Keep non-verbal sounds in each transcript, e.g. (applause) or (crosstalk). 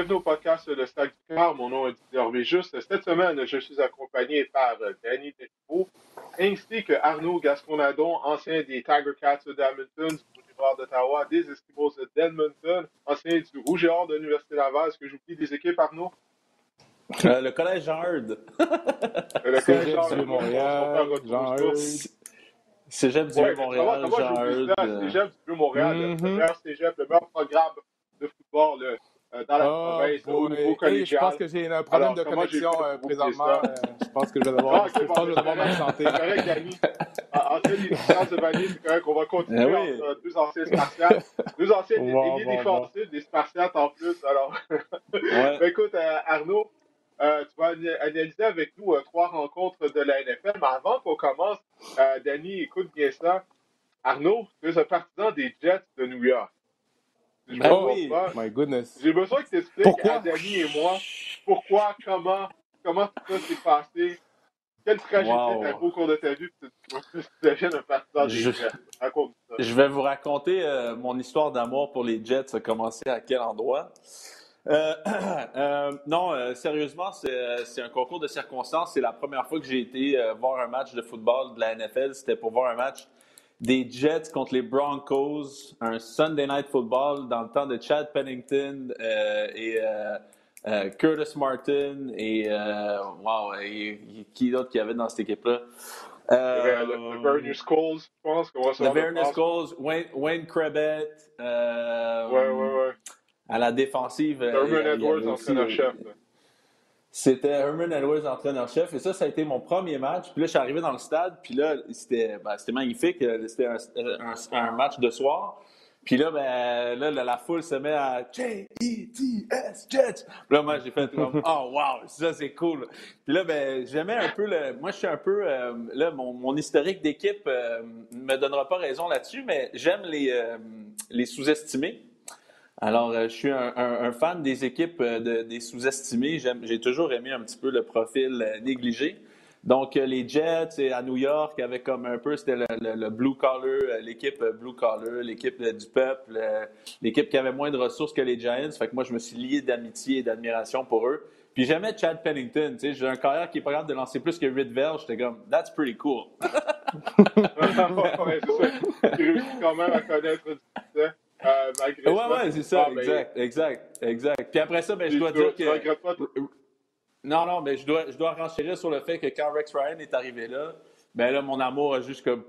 bienvenue au podcast Le Stade du Cœur. Mon nom est Didier Juste. Cette semaine, je suis accompagné par Danny Despo ainsi que Arnaud Gasconadon, ancien des Tiger Cats d'Hamilton, du Rouge et Noir d'Ottawa, des Eskimos d'Edmonton, ancien du Rouge et Or de l'Université Laval. Est-ce que j'oublie des équipes, Arnaud? Euh, le Collège Heard. (laughs) le Collège Jean de Montréal. Cégep du ouais, Montréal, Jean Heard. Cégep du Montréal, le mm-hmm. meilleur cégep, le meilleur programme de football là, euh, dans la oh, province au niveau collégial. je pense que j'ai un problème de connexion euh, présentement. Euh, je pense que je vais devoir, ah, okay, bon, je vais devoir C'est correct, Danny. En fait, les distances de Vanille, c'est correct. On va continuer eh oui. entre deux anciens spartiates. Deux anciens bon, défensifs, bon. des spartiates en plus. Alors, ouais. ben, écoute, Arnaud, euh, tu vas analyser avec nous euh, trois rencontres de la NFL. Mais avant qu'on commence, euh, Danny, écoute bien ça. Arnaud, tu es un partisan des Jets de New York. Ben oui, my goodness. J'ai besoin que tu expliques à Danny et moi pourquoi, comment, comment tout ça s'est passé, quelle tragédie wow. t'as au cours de ta vie, tu deviens un partisan des je, Jets. Raconte ça. Je vais vous raconter euh, mon histoire d'amour pour les Jets. Ça a commencé à quel endroit? Euh, (clears throat) euh, non, euh, sérieusement, c'est un concours de circonstances. C'est la première fois que j'ai été euh, voir un match de football de la NFL. C'était pour voir un match des Jets contre les Broncos, un Sunday Night Football dans le temps de Chad Pennington et Curtis Martin et, wow, et, qui d'autre qu'il y avait dans cette équipe-là? Euh, le, le Bernie Scholes, je pense. Le Bernie Scholes, Wayne, Wayne Krebet. Euh, ouais, ouais, ouais à la défensive. Euh, Herman Edwards, entraîneur-chef. C'était Herman Edwards, entraîneur-chef. Et ça, ça a été mon premier match. Puis là, je suis arrivé dans le stade. Puis là, c'était ben, magnifique. C'était un, un, un, match de soir. Puis là, ben, là, la, la foule se met à J-E-T-S, Jets. Puis là, moi, j'ai fait comme, (laughs) oh, wow, ça, c'est cool. Puis là, ben, j'aimais un peu le. Moi, je suis un peu. Euh, là, mon, mon historique d'équipe euh, ne me donnera pas raison là-dessus, mais j'aime les, euh, les sous-estimés. Alors, euh, je suis un, un, un, fan des équipes euh, de, des sous-estimés. J'ai toujours aimé un petit peu le profil euh, négligé. Donc, les Jets à New York avaient comme un peu, c'était le, le, le, blue collar, l'équipe blue collar, l'équipe du peuple, l'équipe qui avait moins de ressources que les Giants. Fait que moi, je me suis lié d'amitié et d'admiration pour eux. Puis j'aimais Chad Pennington, tu sais, j'ai un carrière qui est pas capable de lancer plus que Ridvell. J'étais comme, that's pretty cool. (laughs) (laughs) ouais, c'est ça. Tu réussis quand même à connaître ça. Euh, ouais, ouais, c'est ça, ah, exact, exact, exact. Puis après ça, ben, je dois dire que. Non, non, mais je dois, je dois renchérir sur le fait que quand Rex Ryan est arrivé là, ben là, mon amour a juste comme.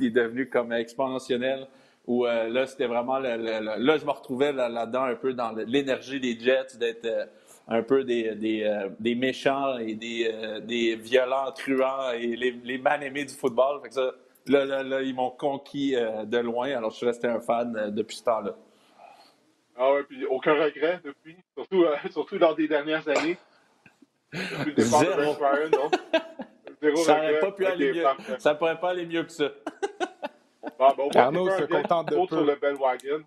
Il est devenu comme exponentiel. Où euh, là, c'était vraiment. Le, le, là, je me retrouvais là-dedans un peu dans l'énergie des Jets, d'être euh, un peu des, des, euh, des, méchants et des, des violents, truands et les, les mal-aimés du football. Fait que ça, Là, là, là, ils m'ont conquis euh, de loin, alors je suis resté un fan euh, depuis ce temps-là. Ah ouais, puis aucun regret depuis, surtout, euh, (laughs) surtout lors des dernières années. Depuis le départ Zéro. de Ryan, non? (laughs) Zéro ça n'aurait pas pu aller mieux. Ça ne pourrait pas aller mieux que ça. (laughs) Bon, ben, Arnaud se contente de sur le bandwagon.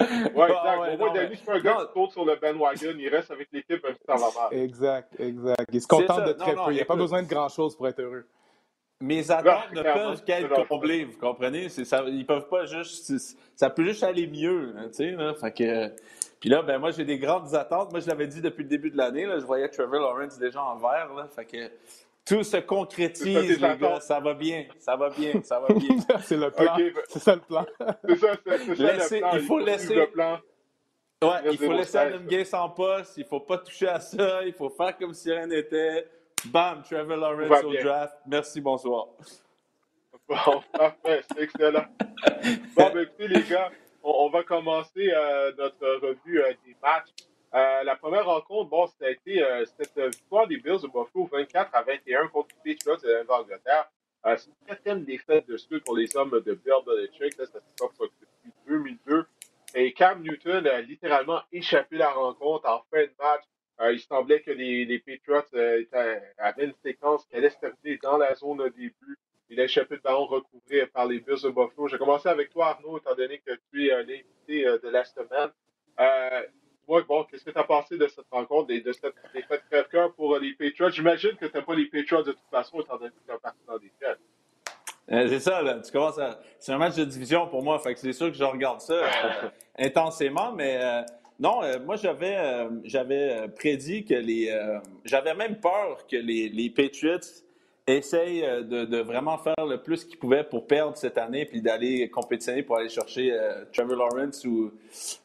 Ouais, exact. Ouais, au moins, Danny, c'est pas un gars qui saute sur le bandwagon. Il reste avec l'équipe un petit temps là Exact, exact. Il se contente de très peu. Il n'y a pas besoin de grand-chose pour être heureux mes attentes ne peuvent qu'être comblées, vous comprenez? Ça, ils peuvent pas juste. Ça peut juste aller mieux, hein, tu sais. Là, fait que, puis là, ben moi, j'ai des grandes attentes. Moi, je l'avais dit depuis le début de l'année. Je voyais Trevor Lawrence déjà en vert. Là, fait que tout se concrétise, les gars. Ça va bien. Ça va bien. Ça va bien. (laughs) c'est le plan. Okay. C'est ça le plan. (laughs) c'est ça, c'est ça le plan. Il faut laisser. Le plan. Ouais, il faut laisser Adam Gay en poste. Il faut pas toucher à ça. Il faut faire comme si rien n'était. Bam, Trevor Lawrence au draft. Merci, bonsoir. Bon, (laughs) parfait, c'est excellent. Bon, ben écoutez, les gars, on, on va commencer euh, notre revue euh, des matchs. Euh, la première rencontre, bon, ça a été cette victoire des Bills de Buffalo 24 à 21 contre les Patriots de l'Angleterre. C'est une quatrième défaite de suite pour les hommes de Bill Belichick. Là, ça se passe depuis 2002. Et Cam Newton a littéralement échappé la rencontre en fin de match. Euh, il semblait que les, les Patriots euh, avaient une séquence qui allait se terminer dans la zone de début. Il a échappé de ballon recouvré par les Bills de Buffalo. J'ai commencé avec toi, Arnaud, étant donné que tu es l'invité euh, de la semaine. Euh, moi, bon, qu'est-ce que tu as pensé de cette rencontre et de cette défaite crève-cœur pour les Patriots? J'imagine que tu n'as pas les Patriots de toute façon, étant donné que tu es parti dans des Jets. Euh, c'est ça, là. Tu commences à... C'est un match de division pour moi, fait que c'est sûr que je regarde ça euh, intensément, mais non, moi j'avais j'avais prédit que les. j'avais même peur que les, les Patriots essayent de, de, vraiment faire le plus qu'ils pouvaient pour perdre cette année puis d'aller compétitionner pour aller chercher Trevor Lawrence ou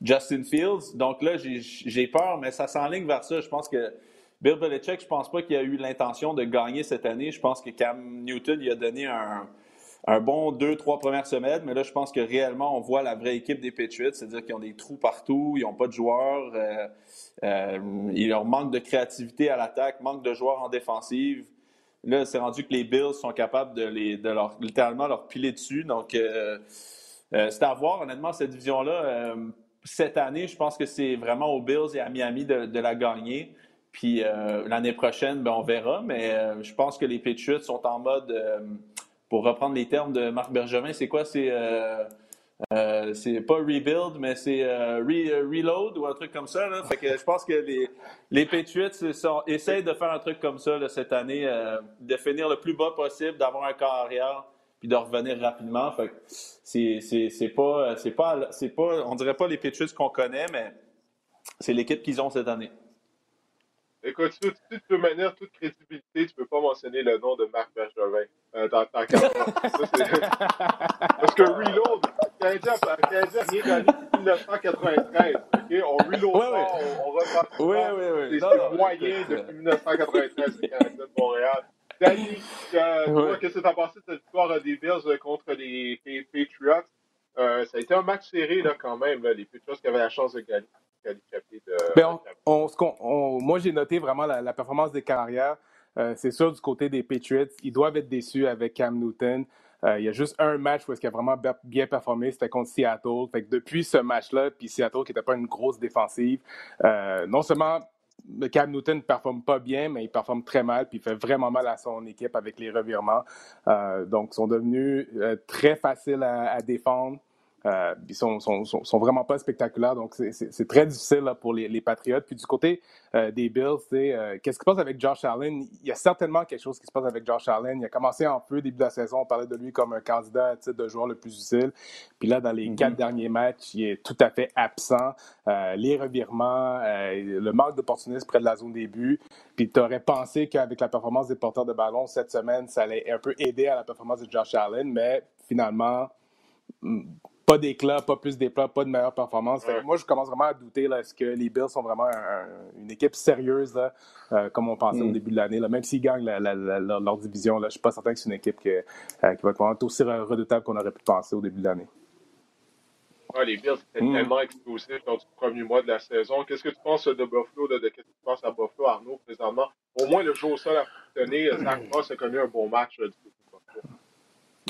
Justin Fields. Donc là, j'ai peur, mais ça s'enligne vers ça. Je pense que Bill Belichick, je pense pas qu'il a eu l'intention de gagner cette année. Je pense que Cam Newton il a donné un, un bon deux, trois premières semaines, mais là, je pense que réellement, on voit la vraie équipe des Patriots, c'est-à-dire qu'ils ont des trous partout, ils n'ont pas de joueurs, euh, euh, il leur manque de créativité à l'attaque, manque de joueurs en défensive. Là, c'est rendu que les Bills sont capables de, les, de leur, littéralement leur piler dessus. Donc, euh, c'est à voir, honnêtement, cette division-là. cette année, je pense que c'est vraiment aux Bills et à Miami de la gagner. Puis euh, l'année prochaine, ben, on verra. Mais euh, je pense que les Patriots sont en mode, euh, pour reprendre les termes de Marc Bergevin, c'est quoi? C'est c'est pas rebuild, mais c'est reload ou un truc comme ça. Fait que je pense que les, les Patriots sont, essayent de faire un truc comme ça cette année, de finir le plus bas possible, d'avoir un corps arrière, puis de revenir rapidement. Fait que c'est pas, c'est pas, pas, on dirait pas les Patriots qu'on connaît, mais c'est l'équipe qu'ils ont cette année. Écoute, de toute manière, toute crédibilité, tu peux pas mentionner le nom de Marc Bergevin euh, dans ta carrière. (laughs) Parce que Reload, Canadien n'a rien gagné depuis 1993. OK? On reload pas, on, on repart oui, oui, oui. C'est moyen depuis 1993, le Canadien de Montréal. Danny, euh, (laughs) qu'est-ce que tu as pensé de cette victoire des Bills contre les Patriots? Euh, ça a été un match serré là, quand même, les Patriots qui avaient la chance de gagner. Ben, moi, j'ai noté vraiment la, performance des carrières. Euh, c'est sûr, du côté des Patriots, ils doivent être déçus avec Cam Newton. Euh, il y a juste un match où il a vraiment bien performé, c'était contre Seattle. Fait que depuis ce match-là, puis Seattle qui n'était pas une grosse défensive, non seulement Cam Newton ne performe pas bien, mais il performe très mal, puis il fait vraiment mal à son équipe avec les revirements. donc, ils sont devenus très faciles à défendre. Euh, ils sont, sont, sont, vraiment pas spectaculaires, donc c'est très difficile pour les, les, Patriotes. Puis du côté euh, des Bills, euh, qu'est-ce qui se passe avec Josh Allen? Il y a certainement quelque chose qui se passe avec Josh Allen. Il a commencé en peu début de la saison, on parlait de lui comme un candidat à titre de joueur le plus utile. Puis là, dans les quatre mm-hmm. derniers matchs, il est tout à fait absent. les revirements, le manque d'opportunisme près de la zone des buts. Puis tu aurais pensé qu'avec la performance des porteurs de ballon cette semaine, ça allait un peu aider à la performance de Josh Allen, mais finalement pas d'éclat, pas plus d'éclat, pas de meilleure performance. moi, je commence vraiment à douter est-ce que les Bills sont vraiment une équipe sérieuse, euh, comme on pensait au mm. début de l'année. Même s'ils gagnent leur division, là, je ne suis pas certain que c'est une équipe euh, qui va être aussi redoutable qu'on aurait pu penser au début de l'année. les Bills étaient mm. tellement explosifs dans le premier mois de la saison. Qu'est-ce que tu penses de Buffalo, de, qu'est-ce que tu penses à Buffalo, Arnaud, présentement? Au moins, le jour au sol a fonctionné. Zach (clears throat) Moss a connu un bon match du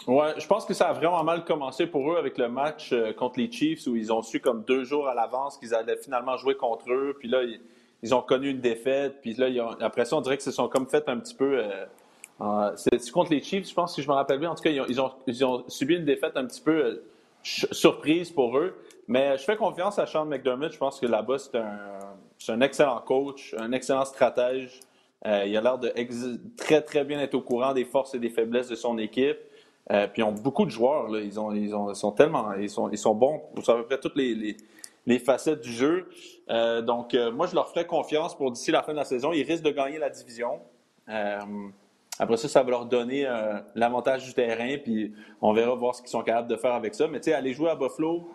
Ouais, je pense que ça a vraiment mal commencé pour eux avec le match euh, contre les Chiefs où ils ont su comme deux jours à l'avance qu'ils allaient finalement jouer contre eux. Puis là, ils, ont connu une défaite. Puis là, après ça, on dirait que se sont comme fait un petit peu. Euh, c'est contre les Chiefs, je pense, si je me rappelle bien. En tout cas, ils ont, ils ont, subi une défaite un petit peu euh, surprise pour eux. Mais je fais confiance à Sean McDermott. Je pense que là-bas, c'est un, un, excellent coach, un excellent stratège. il a l'air de très, très bien être au courant des forces et des faiblesses de son équipe. Euh, puis ils ont beaucoup de joueurs. Ils, ont, ils, ont, sont tellement. Ils sont, ils sont bons pour à peu près toutes les, les, facettes du jeu. Euh, donc, euh, moi, je leur ferai confiance pour d'ici la fin de la saison. Ils risquent de gagner la division. après ça, ça va leur donner l'avantage du terrain. Puis on verra voir ce qu'ils sont capables de faire avec ça. Mais tu sais, aller jouer à Buffalo.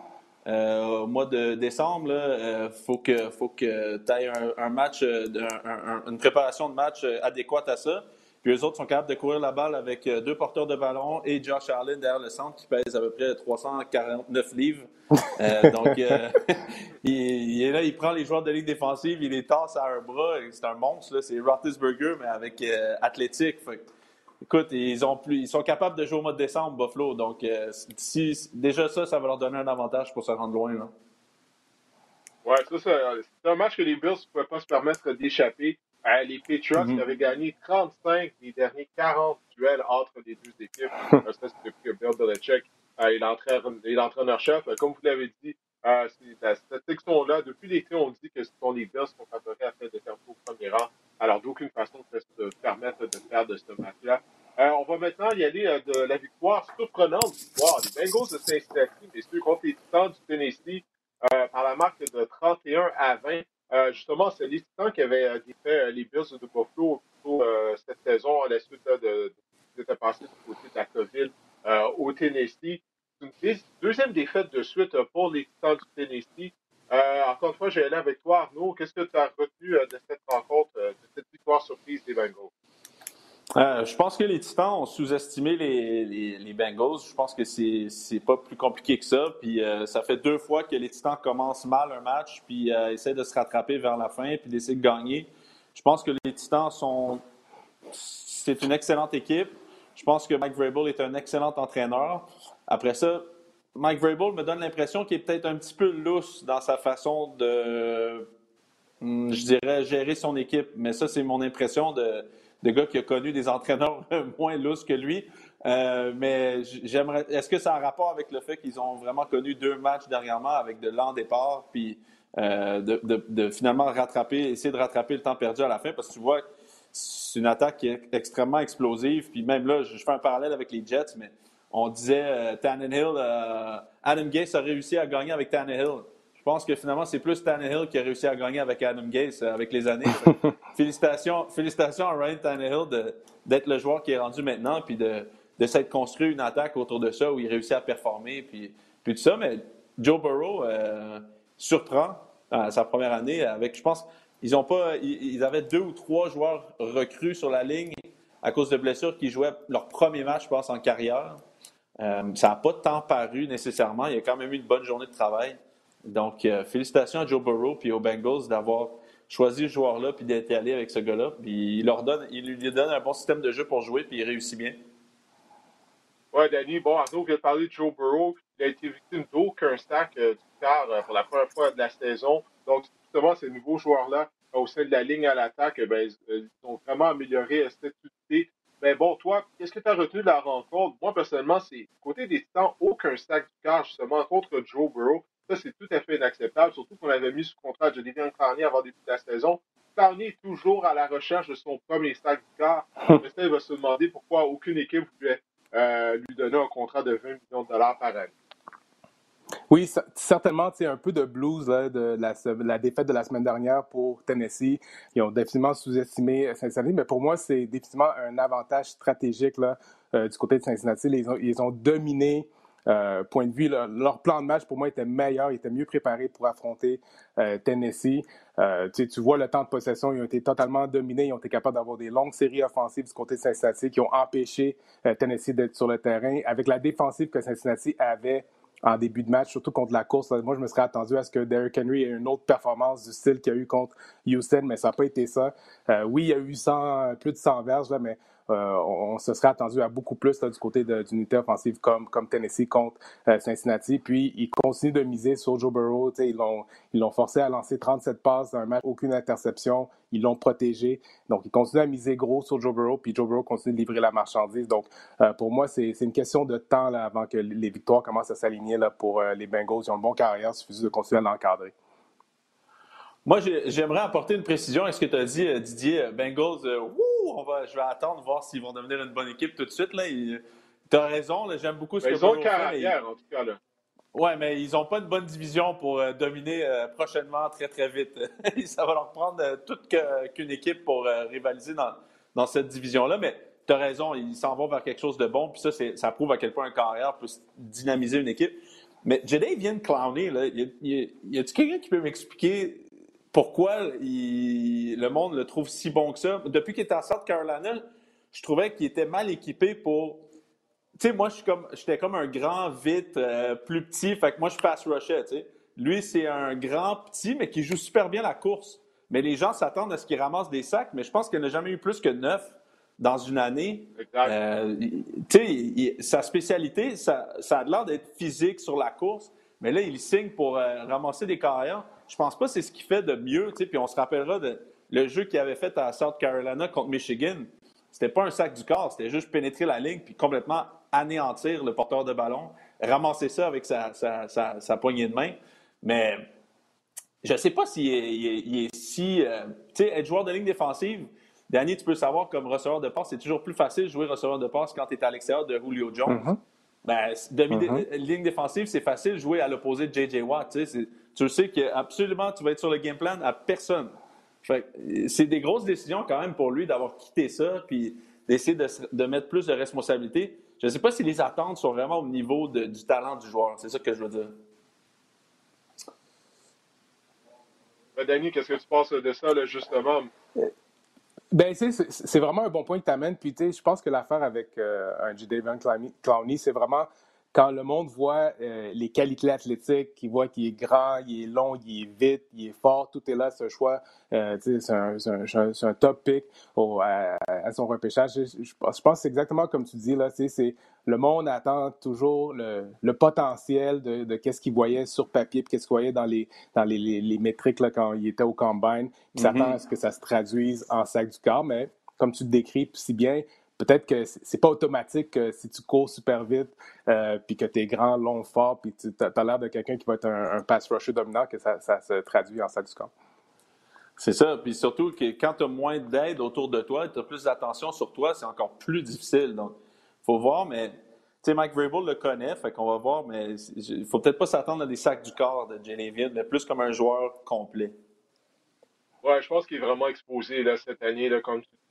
au mois de décembre, il faut que, faut que tu aies un, match, une préparation de match adéquate à ça. Puis eux autres sont capables de courir la balle avec euh, deux porteurs de ballon et Josh Allen derrière le centre qui pèse à peu près 349 livres. Euh, (laughs) donc, euh, (laughs) il, est là, il prend les joueurs de ligue défensive, il les tasse à un bras. C'est un monstre, c'est Roethlisberger, mais avec athlétique. écoute, ils, ont plus, ils sont capables de jouer au mois de décembre, Buffalo. Donc, si, déjà ça, ça va leur donner un avantage pour se rendre loin. Là. Ouais, ça, c'est un match que les Bills ne pouvaient pas se permettre d'échapper. Euh, les Patriots mm avaient gagné 35 des derniers 40 duels entre les deux équipes. (laughs) Euh, ça, c'est depuis que Bill Belichick euh, est l'entraîneur-chef. Comme vous l'avez dit, euh, cette section-là, depuis l'été, on dit que ce sont les Bills qui sont favoris à faire de tempo au premier rang. Alors, d'aucune façon de se permettre de perdre ce match-là. on va maintenant y aller de la victoire surprenante victoire des Bengals de Cincinnati, ceux contre les Titans du Tennessee. par la marque de 31 à 20. Justement, c'est les Titans qui avaient défait les Bills de Buffalo cette saison à la suite de, ce qui passé du côté de la COVID au Tennessee. C'est une deuxième défaite de suite pour les Titans du Tennessee. encore une fois, je vais aller avec toi, Arnaud. Qu'est-ce que tu as retenu de cette rencontre, de cette victoire surprise des Bengals? Euh, je pense que les Titans ont sous-estimé les, les, Bengals. Je pense que c'est pas plus compliqué que ça. Puis euh, ça fait deux fois que les Titans commencent mal un match, puis euh, essaient de se rattraper vers la fin, puis d'essayer de gagner. Je pense que les Titans sont. C'est une excellente équipe. Je pense que Mike Vrabel est un excellent entraîneur. Après ça, Mike Vrabel me donne l'impression qu'il est peut-être un petit peu lousse dans sa façon de, hmm, je dirais, gérer son équipe. Mais ça, c'est mon impression de de gars qui a connu des entraîneurs (laughs) moins lousses que lui. Euh, mais j'aimerais. Est-ce que ça a un rapport avec le fait qu'ils ont vraiment connu deux matchs dernièrement avec de lents départs, puis euh, de, finalement rattraper, essayer de rattraper le temps perdu à la fin, parce que tu vois, c'est une attaque qui est extrêmement explosive. Puis même là, je fais un parallèle avec les Jets, mais on disait euh, Tannehill, Adam Gase a réussi à gagner avec Tannehill. Je pense que finalement, c'est plus Tannehill qui a réussi à gagner avec Adam Gase euh, avec les années. (laughs) félicitations, félicitations à Ryan Tannehill d'être le joueur qui est rendu maintenant, puis de, de s'être construit une attaque autour de ça où il réussit à performer, puis, puis tout ça. Mais Joe Burrow euh, surprend à sa première année avec, je pense, ils ont pas, ils, avaient deux ou trois joueurs recrues sur la ligne à cause de blessures qui jouaient leur premier match, je pense, en carrière. Euh, ça n'a pas tant paru nécessairement. Il y a quand même eu une bonne journée de travail. Donc, euh, félicitations à Joe Burrow et aux Bengals d'avoir choisi ce joueur-là puis d'être allé avec ce gars-là. Puis il leur donne, il lui donne un bon système de jeu pour jouer puis il réussit bien. Ouais, Danny, bon, Arnaud vient de parler de Joe Burrow. Il a été victime d'aucun stack euh, du quart euh, pour la première fois de la saison. Donc, justement, ces nouveaux joueurs-là, au sein de la ligne à l'attaque, ben, ils ont vraiment amélioré cette utilité. Mais bon, toi, qu'est-ce que tu as retenu de la rencontre? Moi, personnellement, c'est côté des Titans, aucun stack du quart, justement, contre Joe Burrow. Ça, c'est tout à fait inacceptable, surtout qu'on avait mis sous contrat de Devian Carnier avant le début de la saison. Carnier est toujours à la recherche de son premier sac du quart. (laughs) Il va se demander pourquoi aucune équipe voulait euh, lui donner un contrat de 20 millions de dollars par année. Oui, certainement, c'est un peu de blues de la, défaite de la semaine dernière pour Tennessee. Ils ont définitivement sous-estimé Cincinnati, mais pour moi, c'est définitivement un avantage stratégique là, euh, du côté de Cincinnati. Ils ont, ils ont dominé euh, point de vue, leur, plan de match pour moi était meilleur, ils étaient mieux préparés pour affronter euh, Tennessee. Euh, tu, vois le temps de possession, ils ont été totalement dominés, ils ont été capables d'avoir des longues séries offensives du côté de Cincinnati qui ont empêché Tennessee d'être sur le terrain. Avec la défensive que Cincinnati avait en début de match, surtout contre la course. Moi, je me serais attendu à ce que Derrick Henry ait une autre performance du style qu'il a eu contre Houston, mais ça n'a pas été ça. oui, il y a eu 100, plus de 100 verges, là, mais euh, on, se serait attendu à beaucoup plus du côté d'une unité offensive comme, Tennessee contre euh, Cincinnati. Puis, ils continuent de miser sur Joe Burrow. Ils l'ont, forcé à lancer 37 passes dans un match, aucune interception. Ils l'ont protégé. Donc, ils continuent à miser gros sur Joe Burrow. Puis, Joe Burrow continue de livrer la marchandise. Donc, euh, pour moi, c'est, une question de temps là, avant que les victoires commencent à s'aligner pour les Bengals. Ils ont une bonne carrière. Il suffit de continuer à l'encadrer. Moi, j'aimerais apporter une précision à ce que tu as dit, Didier. Bengals, on va, je vais attendre voir s'ils vont devenir une bonne équipe tout de suite. Là. Tu as raison, j'aime beaucoup ce que Ils ont carrière, en tout cas. Là. Ouais, mais ils n'ont pas une bonne division pour euh, dominer euh, prochainement très, très vite. (laughs) ça va leur prendre euh, toute qu'une équipe pour rivaliser dans, dans cette division-là. Mais tu as raison, ils s'en vont vers quelque chose de bon. Puis ça, ça prouve à quel point un carrière peut dynamiser une équipe. Mais Jedi vient de clowner. Là. Y a-t-il quelqu'un qui peut m'expliquer pourquoi le monde le trouve si bon que ça. Depuis qu'il était à South Carolina, je trouvais qu'il était mal équipé pour. Tu sais, moi, je suis comme, j'étais comme un grand vite, euh, plus petit, fait que moi, je passe rushais, tu sais. Lui, c'est un grand petit, mais qui joue super bien la course. Mais les gens s'attendent à ce qu'il ramasse des sacs, mais je pense qu'il n'a jamais eu plus que neuf dans une année. Euh, tu sais, sa spécialité, ça, ça a l'air d'être physique sur la course, mais là, il signe pour euh, ramasser des carrières je pense pas que c'est ce qu'il fait de mieux. Puis on se rappellera de le jeu qu'il avait fait à South Carolina contre Michigan. C'était pas un sac du corps, c'était juste pénétrer la ligne puis complètement anéantir le porteur de ballon, ramasser ça avec sa, sa, poignée de main. Mais je ne sais pas s'il est, est, si. Euh, tu sais, être joueur de ligne défensive, Danny, tu peux savoir comme receveur de passe, c'est toujours plus facile de jouer receveur de passe quand tu es à l'extérieur de Julio Jones. Mm-hmm. ben, demi mm-hmm. ligne défensive, c'est facile de jouer à l'opposé de J.J. Watt. C'est tu sais que absolument tu vas être sur le game plan à personne. C'est des grosses décisions quand même pour lui d'avoir quitté ça puis d'essayer de, mettre plus de responsabilités. Je ne sais pas si les attentes sont vraiment au niveau du talent du joueur. C'est ça que je veux dire. Ben, Danny, qu'est-ce que tu penses de ça, justement? Ben, c'est vraiment un bon point que tu amènes. Puis, je pense que l'affaire avec euh, un J.D. Clowney, c'est vraiment quand le monde voit euh, les qualités athlétiques, qu'il voit qu'il est grand, il est long, il est vite, il est fort, tout est là, un choix, euh, c'est un, un, un, top pick à, son repêchage. Je, pense que c'est exactement comme tu dis, là, c'est le monde attend toujours le, le potentiel de, de qu'est-ce qu'il voyait sur papier, puis qu'est-ce qu'il voyait dans les, dans les, les, métriques là, quand il était au combine, puis s'attend mm-hmm. à ce que ça se traduise en sac du corps, mais comme tu le décris si bien, peut-être que c'est pas automatique que si tu cours super vite, euh, puis que tu es grand, long, fort, puis tu as, l'air de quelqu'un qui va être un, pass rusher dominant, que ça, se traduit en salle du camp. C'est ça. Puis surtout que quand tu as moins d'aide autour de toi, tu as plus d'attention sur toi, c'est encore plus difficile. Donc, il faut voir, mais tu sais, Mike Vrabel le connaît, fait qu'on va voir, mais il faut peut-être pas s'attendre à des sacs du corps de Genevieve, mais plus comme un joueur complet. Ouais, je pense qu'il est vraiment exposé là, cette année, là, comme tu dis.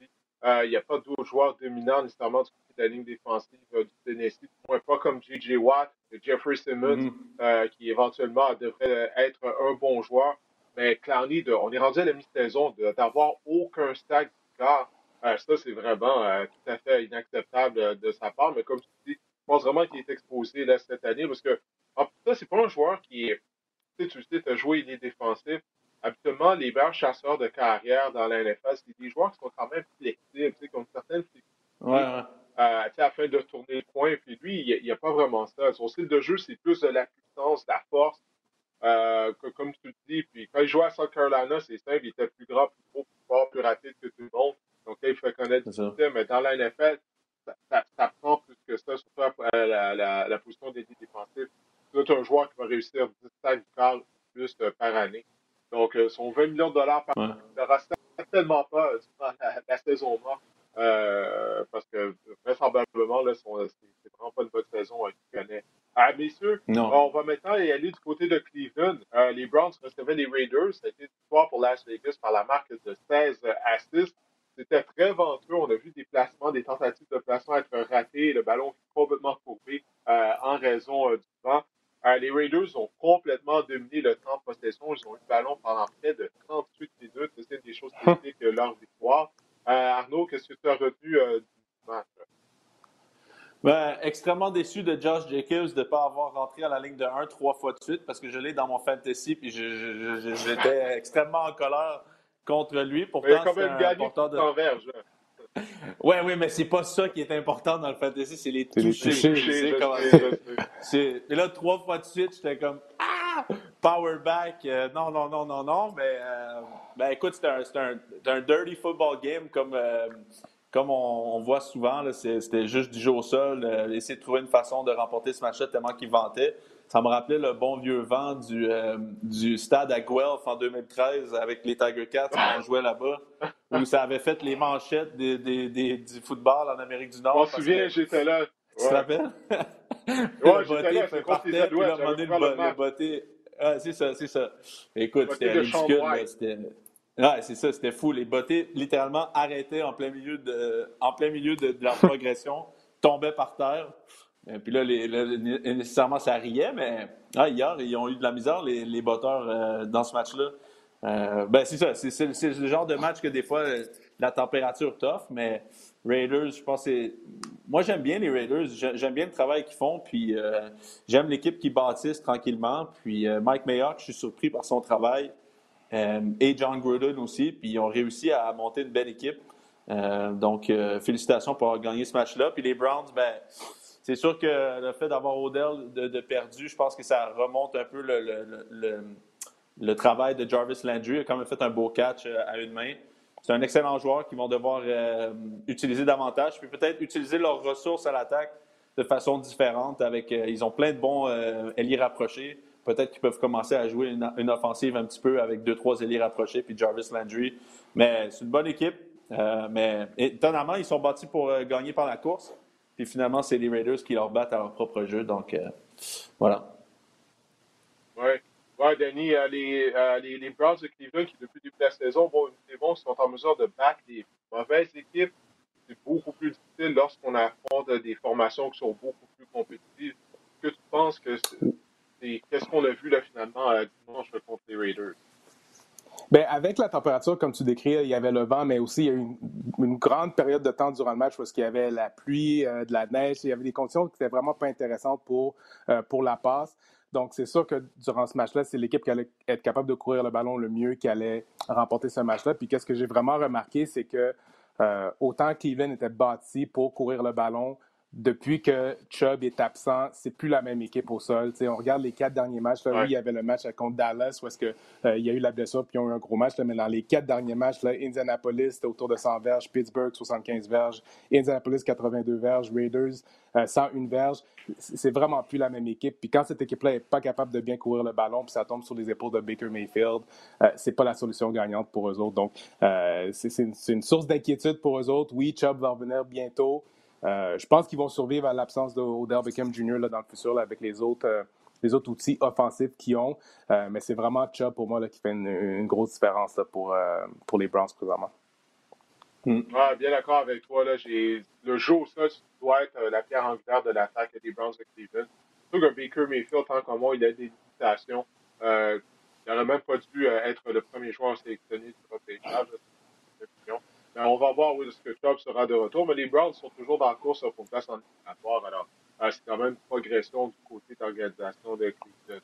Il n'y a pas d'autres joueurs dominants nécessairement du côté de la ligne défensive euh, du Tennessee, du moins pas comme J.J. Watt, Jeffrey Simmons, mm-hmm. euh, qui éventuellement devrait être un bon joueur. Mais Clowney, on est rendu à la mi-saison, d'avoir aucun stack du quart, ça c'est vraiment tout à fait inacceptable de sa part. Mais comme tu dis, je pense vraiment qu'il est exposé là, cette année parce que en plus, ça, c'est pas un joueur qui est. Tu sais, tu sais, as joué, il est défensif habituellement, les meilleurs chasseurs de carrière dans la NFL, c'est des joueurs qui sont quand même flexibles, comme certaines ouais, ouais. Euh, afin de tourner le point. Puis lui, il n'y a, pas vraiment ça. Son style de jeu, c'est plus de la puissance, de la force, euh, comme tu le dis. Puis quand il jouait à South Carolina, c'est simple, il était plus grand, plus gros, plus fort, plus rapide que tout le monde. Donc là, il fait connaître du système. Mais dans la NFL, ça, ça, prend plus que ça, surtout la, la, la, position d'équipe défensif. C'est un joueur qui va réussir 10 sacs plus euh, par année. Donc, euh, son 20 millions de dollars par an ne reste certainement pas euh, durant la, saison morte. Euh, parce que vraisemblablement, là, c'est vraiment pas une bonne saison qu'il connaît. Ah, messieurs, on va maintenant y aller du côté de Cleveland. les Browns recevaient les Raiders. Ça a été une victoire pour Las Vegas par la marque de 16 à 6. C'était très ventreux. On a vu des placements, des tentatives de placement être ratées. Le ballon complètement courbé en raison du vent. Euh, les Raiders ont complètement dominé le temps de possession. Ils ont eu le ballon pendant près de 38 minutes. C'est une des choses qui expliquent leur victoire. Euh, Arnaud, qu'est-ce que tu as retenu euh, du match? Ben, extrêmement déçu de Josh Jacobs de ne pas avoir rentré à la ligne de 1 trois fois de suite parce que je l'ai dans mon fantasy puis j'étais extrêmement en colère contre lui. Pourtant, Il a quand même gagné de... Oui, oui, mais c'est pas ça qui est important dans le fantasy, c'est les touchés. Les Et là, trois fois de suite, j'étais comme Ah! Power back. Euh, non, non, non, non, non. Mais euh, ben, écoute, c'était un, un, dirty football game comme, euh, comme on, voit souvent. C'était juste du jeu au sol, essayer de trouver une façon de remporter ce match-là tellement qu'il vantait. Ça me rappelait le bon vieux vent du, euh, du stade à Guelph en 2013 avec les Tiger Cats quand on jouait là-bas, où ça avait fait les manchettes des, des, des, du football en Amérique du Nord. Je me souviens, j'étais là. Tu te rappelles? Ouais, j'étais là, c'est le. Ah, c'est ça, c'est ça. Écoute, c'était ridicule. C'était... Ouais, c'est ça, c'était fou. Les bottés, littéralement, arrêtés en plein milieu de, en plein milieu de, de leur (laughs) progression, tombaient par terre. Et puis là, nécessairement, ça riait, mais ah, hier, ils ont eu de la misère, les, les botteurs, euh, dans ce match-là. Euh, ben, c'est ça. C'est, le genre de match que des fois, la température toffe, mais Raiders, je pense que Moi, j'aime bien les Raiders. J'aime bien le travail qu'ils font, puis euh, j'aime l'équipe qui bâtisse tranquillement. Puis Mike Mayock, je suis surpris par son travail. et John Gruden aussi, puis ils ont réussi à monter une belle équipe. donc, félicitations pour avoir gagné ce match-là. Puis les Browns, ben c'est sûr que le fait d'avoir Odell de, perdu, je pense que ça remonte un peu le, travail de Jarvis Landry. Il a quand même fait un beau catch euh, à une main. C'est un excellent joueur qu'ils vont devoir euh, utiliser davantage, puis peut-être utiliser leurs ressources à l'attaque de façon différente. Avec, euh, ils ont plein de bons ailiers rapprochés. Peut-être qu'ils peuvent commencer à jouer une, offensive un petit peu avec deux, trois ailiers rapprochés, puis Jarvis Landry. Mais c'est une bonne équipe. mais étonnamment, ils sont bâtis pour gagner par la course. Puis finalement, c'est les Raiders qui leur battent à leur propre jeu. Donc, euh, voilà. Oui. Ouais, Denis, les, les, les, Browns de Cleveland qui, depuis le début de la saison, bon, sont en mesure de battre les mauvaises équipes. C'est beaucoup plus difficile lorsqu'on affronte des formations qui sont beaucoup plus compétitives. Que tu penses. Qu'est-ce qu'on a vu là finalement dimanche contre les Raiders? Bien, avec la température, comme tu décris, il y avait le vent, mais aussi il y a eu une, grande période de temps durant le match parce qu'il y avait la pluie, euh, de la neige, il y avait des conditions qui n'étaient vraiment pas intéressantes pour, euh, pour la passe. Donc, c'est sûr que durant ce match-là, c'est l'équipe qui allait être capable de courir le ballon le mieux qui allait remporter ce match-là. Puis, qu'est-ce que j'ai vraiment remarqué, c'est que euh, autant Cleveland était bâti pour courir le ballon, depuis que Chubb est absent, c'est plus la même équipe au sol. on regarde les quatre derniers matchs. Là, Oui, il y avait le match contre Dallas où est-ce que, euh, il y a eu la blessure puis ils ont eu un gros match. mais dans les quatre derniers matchs, là, Indianapolis, c'était autour de 100 verges. Pittsburgh, 75 verges. Indianapolis, 82 verges. Raiders, 101 euh, verges. C'est vraiment plus la même équipe. Puis quand cette équipe-là n'est pas capable de bien courir le ballon puis ça tombe sur les épaules de Baker Mayfield, euh, c'est pas la solution gagnante pour eux autres. Donc, c'est une, une, source d'inquiétude pour eux autres. Oui, Chubb va revenir bientôt. Euh, je pense qu'ils vont survivre à l'absence d'Odell Beckham Jr. Là, dans le futur avec les autres, euh, les autres outils offensifs qu'ils ont. Euh, mais c'est vraiment Chubb pour moi là, qui fait une, grosse différence pour, pour les Browns présentement. Mm. bien d'accord avec toi. Là. Le jour, ça, doit être la pierre angulaire de l'attaque des Browns de Cleveland. Surtout que Baker Mayfield, tant comme moi, il a des limitations. il n'aurait même pas dû être le premier joueur sélectionné du repêchage. Ben, on va voir où est-ce que Chubb sera de retour, mais les Browns sont toujours dans la course pour place en éliminatoire. Alors, euh, c'est quand même une progression du côté d'organisation de Cleveland.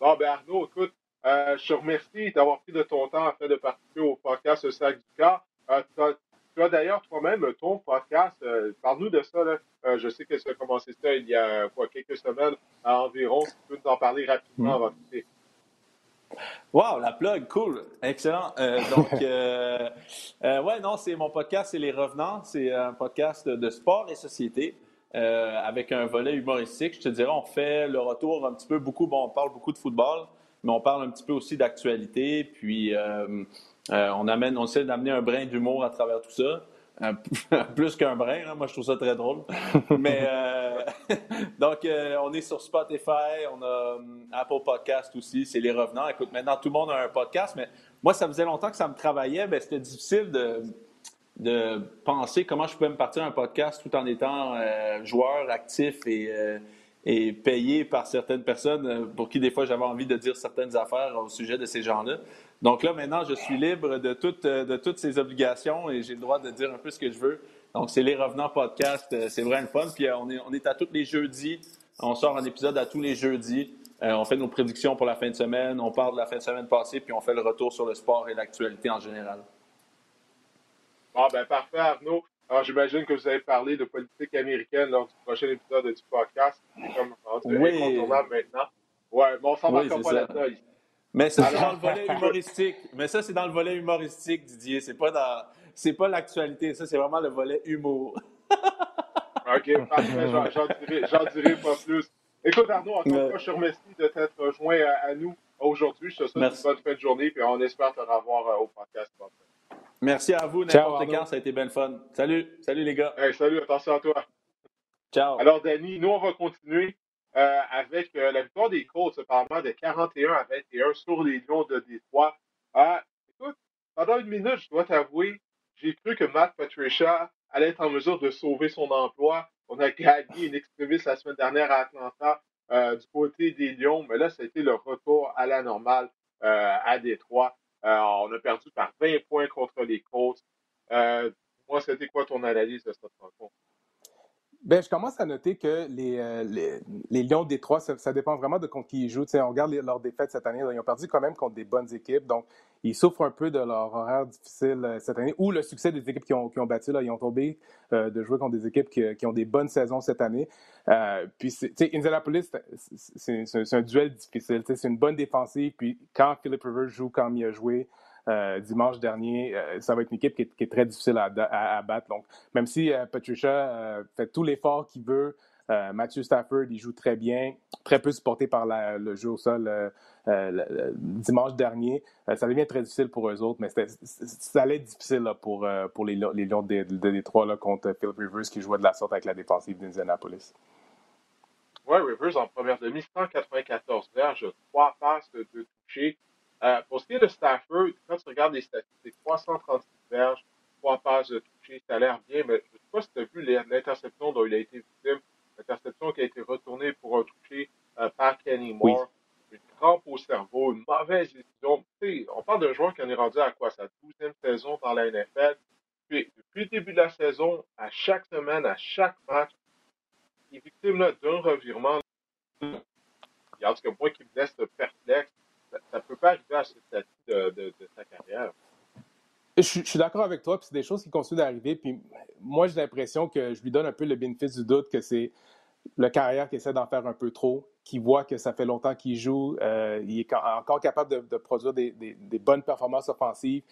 Bon, ben Arnaud, écoute, euh, je te remercie d'avoir pris de ton temps afin de participer au podcast Le Sac du. Euh, tu as, d'ailleurs toi-même ton podcast. Parle-nous de ça. Là. je sais que tu as commencé ça il y a quoi, quelques semaines environ. Tu peux nous en parler rapidement mm. avant de Wow, la plug, cool, excellent. Euh, donc, (laughs) euh, euh, ouais, non, c'est mon podcast, c'est Les Revenants. C'est un podcast de sport et société avec un volet humoristique. Je te dirais, on fait le retour un petit peu beaucoup. Bon, on parle beaucoup de football, mais on parle un petit peu aussi d'actualité. Puis, on amène, on essaie d'amener un brin d'humour à travers tout ça. (laughs) plus qu'un brin, moi je trouve ça très drôle. Mais euh, (laughs) donc euh, on est sur Spotify, on a hum, Apple Podcast aussi, c'est les revenants. Écoute, maintenant tout le monde a un podcast, mais moi ça faisait longtemps que ça me travaillait, ben, c'était difficile de, de penser comment je pouvais me partir un podcast tout en étant euh, joueur actif et, et payé par certaines personnes pour qui des fois j'avais envie de dire certaines affaires au sujet de ces gens-là. Donc là, maintenant, je suis libre de, toutes, euh, de toutes ces obligations et j'ai le droit de dire un peu ce que je veux. Donc, c'est les Revenants Podcast. Euh, c'est vraiment fun. Puis, euh, on est, on est à tous les jeudis. On sort un épisode à tous les jeudis. on fait nos prédictions pour la fin de semaine. On parle de la fin de semaine passée, puis on fait le retour sur le sport et l'actualité en général. Bon, ben parfait, Arnaud. Alors, j'imagine que vous avez parlé de politique américaine lors du prochain épisode du podcast. Comme oui. incontournable maintenant. Ouais, bon, on s'en va pas là-dedans mais ça, c'est dans le volet (laughs) humoristique. Mais ça, c'est dans le volet humoristique, Didier. C'est pas dans. C'est pas l'actualité. Ça, c'est vraiment le volet humour. (laughs) OK, parfait. J'en dirai, pas plus. Écoute, Arnaud, encore une fois, je te remercie de t'être joint à, nous aujourd'hui. Je te souhaite une bonne fin de journée et on espère te revoir euh, au podcast. Merci à vous, n'importe quand. Ça a été bien fun. Salut. Salut, les gars. salut. Attention à toi. Ciao. Alors, Danny, nous, on va continuer euh, avec euh, la victoire des Colts, apparemment, de 41 à 21 sur les Lions de Détroit. Ah, écoute, pendant une minute, je dois t'avouer, j'ai cru que Matt Patricia allait être en mesure de sauver son emploi. On a gagné une extrémiste la semaine dernière à Atlanta euh, du côté des Lions, mais là, ça a été le retour à la normale à Détroit. on a perdu par 20 points contre les Colts. moi, c'était quoi ton analyse de cette rencontre? Ben, je commence à noter que les, euh, les, les Lions des Trois, ça, dépend vraiment de contre qui ils jouent. on regarde leur défaite cette année, ils ont perdu quand même contre des bonnes équipes. Donc, ils souffrent un peu de leur horaire difficile euh, cette année ou le succès des équipes qui ont, qui ont battu. Là, ils ont tombé euh, de jouer contre des équipes qui, qui, ont des bonnes saisons cette année. Euh, puis, Indianapolis, c'est un duel difficile. C'est une bonne défensive. Puis, quand Philip Rivers joue comme il a joué, dimanche dernier, euh, ça va être une équipe qui est, très difficile à, battre. Donc, même si euh, Patricia fait tout l'effort qu'il veut, Matthew Stafford, il joue très bien, très peu supporté par le jeu au sol dimanche dernier. ça devient très difficile pour eux autres, mais ça allait être difficile pour, les, les Lions de, Détroit contre Phil Rivers qui jouait de la sorte avec la défensive d'Indianapolis. Ouais, Rivers en première demi, 194 verges, 3 passes, de toucher. Euh, pour ce qui est de Stafford, quand tu regardes les statistiques, 336 verges, 3 passes de toucher, ça a l'air bien, mais je ne sais pas si tu as vu l'interception dont il a été victime, l'interception qui a été retournée pour un toucher euh, par Kenny Moore. Une crampe au cerveau, une mauvaise décision. on parle d'un joueur qui en est rendu à quoi, sa 12e saison dans la NFL. Puis, depuis le début de la saison, à chaque semaine, à chaque match, il est victime d'un revirement. En tout cas, moi qui me laisse perplexe, ça ne peut pas arriver à ce stade de, de, sa carrière. Je, suis d'accord avec toi, puis c'est des choses qui continuent d'arriver. Puis moi, j'ai l'impression que je lui donne un peu le bénéfice du doute que c'est le carrière qui essaie d'en faire un peu trop, qui voit que ça fait longtemps qu'il joue, euh, il est encore capable de, produire des, des, bonnes performances offensives,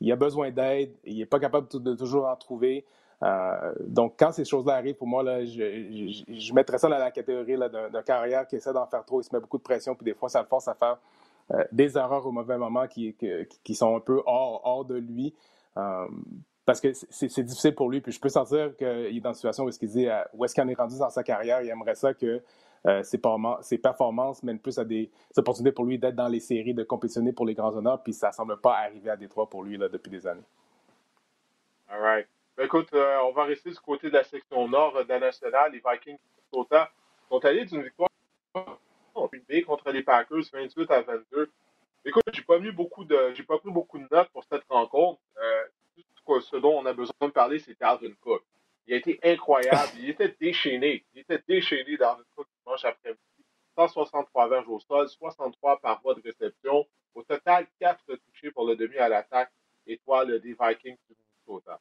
il a besoin d'aide, il n'est pas capable de, toujours en trouver. Euh, donc, quand ces choses-là arrivent, pour moi, là, je, je, mettrais ça dans la catégorie d'un carrière qui essaie d'en faire trop, il se met beaucoup de pression, puis des fois, ça le force à faire euh, des erreurs au mauvais moment qui, qui, sont un peu hors, hors de lui. Euh, parce que c'est difficile pour lui. Puis je peux sentir qu'il est dans une situation où est-ce qu'il dit où est-ce qu'il en est rendu dans sa carrière. Il aimerait ça que ses, performances mènent plus à des opportunités pour lui d'être dans les séries, de compétitionner pour les grands honneurs. Puis ça ne semble pas arriver à Détroit pour lui là, depuis des années. All right. Ben, écoute, euh, on va rester du côté de la section nord de la nationale. Les Vikings sont allés d'une victoire contre les Packers 28 à 22. Écoute, j'ai pas mis beaucoup de j'ai pas pris beaucoup de notes pour cette rencontre. Euh, ce dont on a besoin de parler, c'est Dalvin Cook. Il a été incroyable. Il était déchaîné. Il était déchaîné, Dalvin Cook, dimanche après-midi. 163 verges au sol, 63 par voie de réception. Au total, 4 touchés pour le demi à l'attaque. Étoile des Vikings du Minnesota.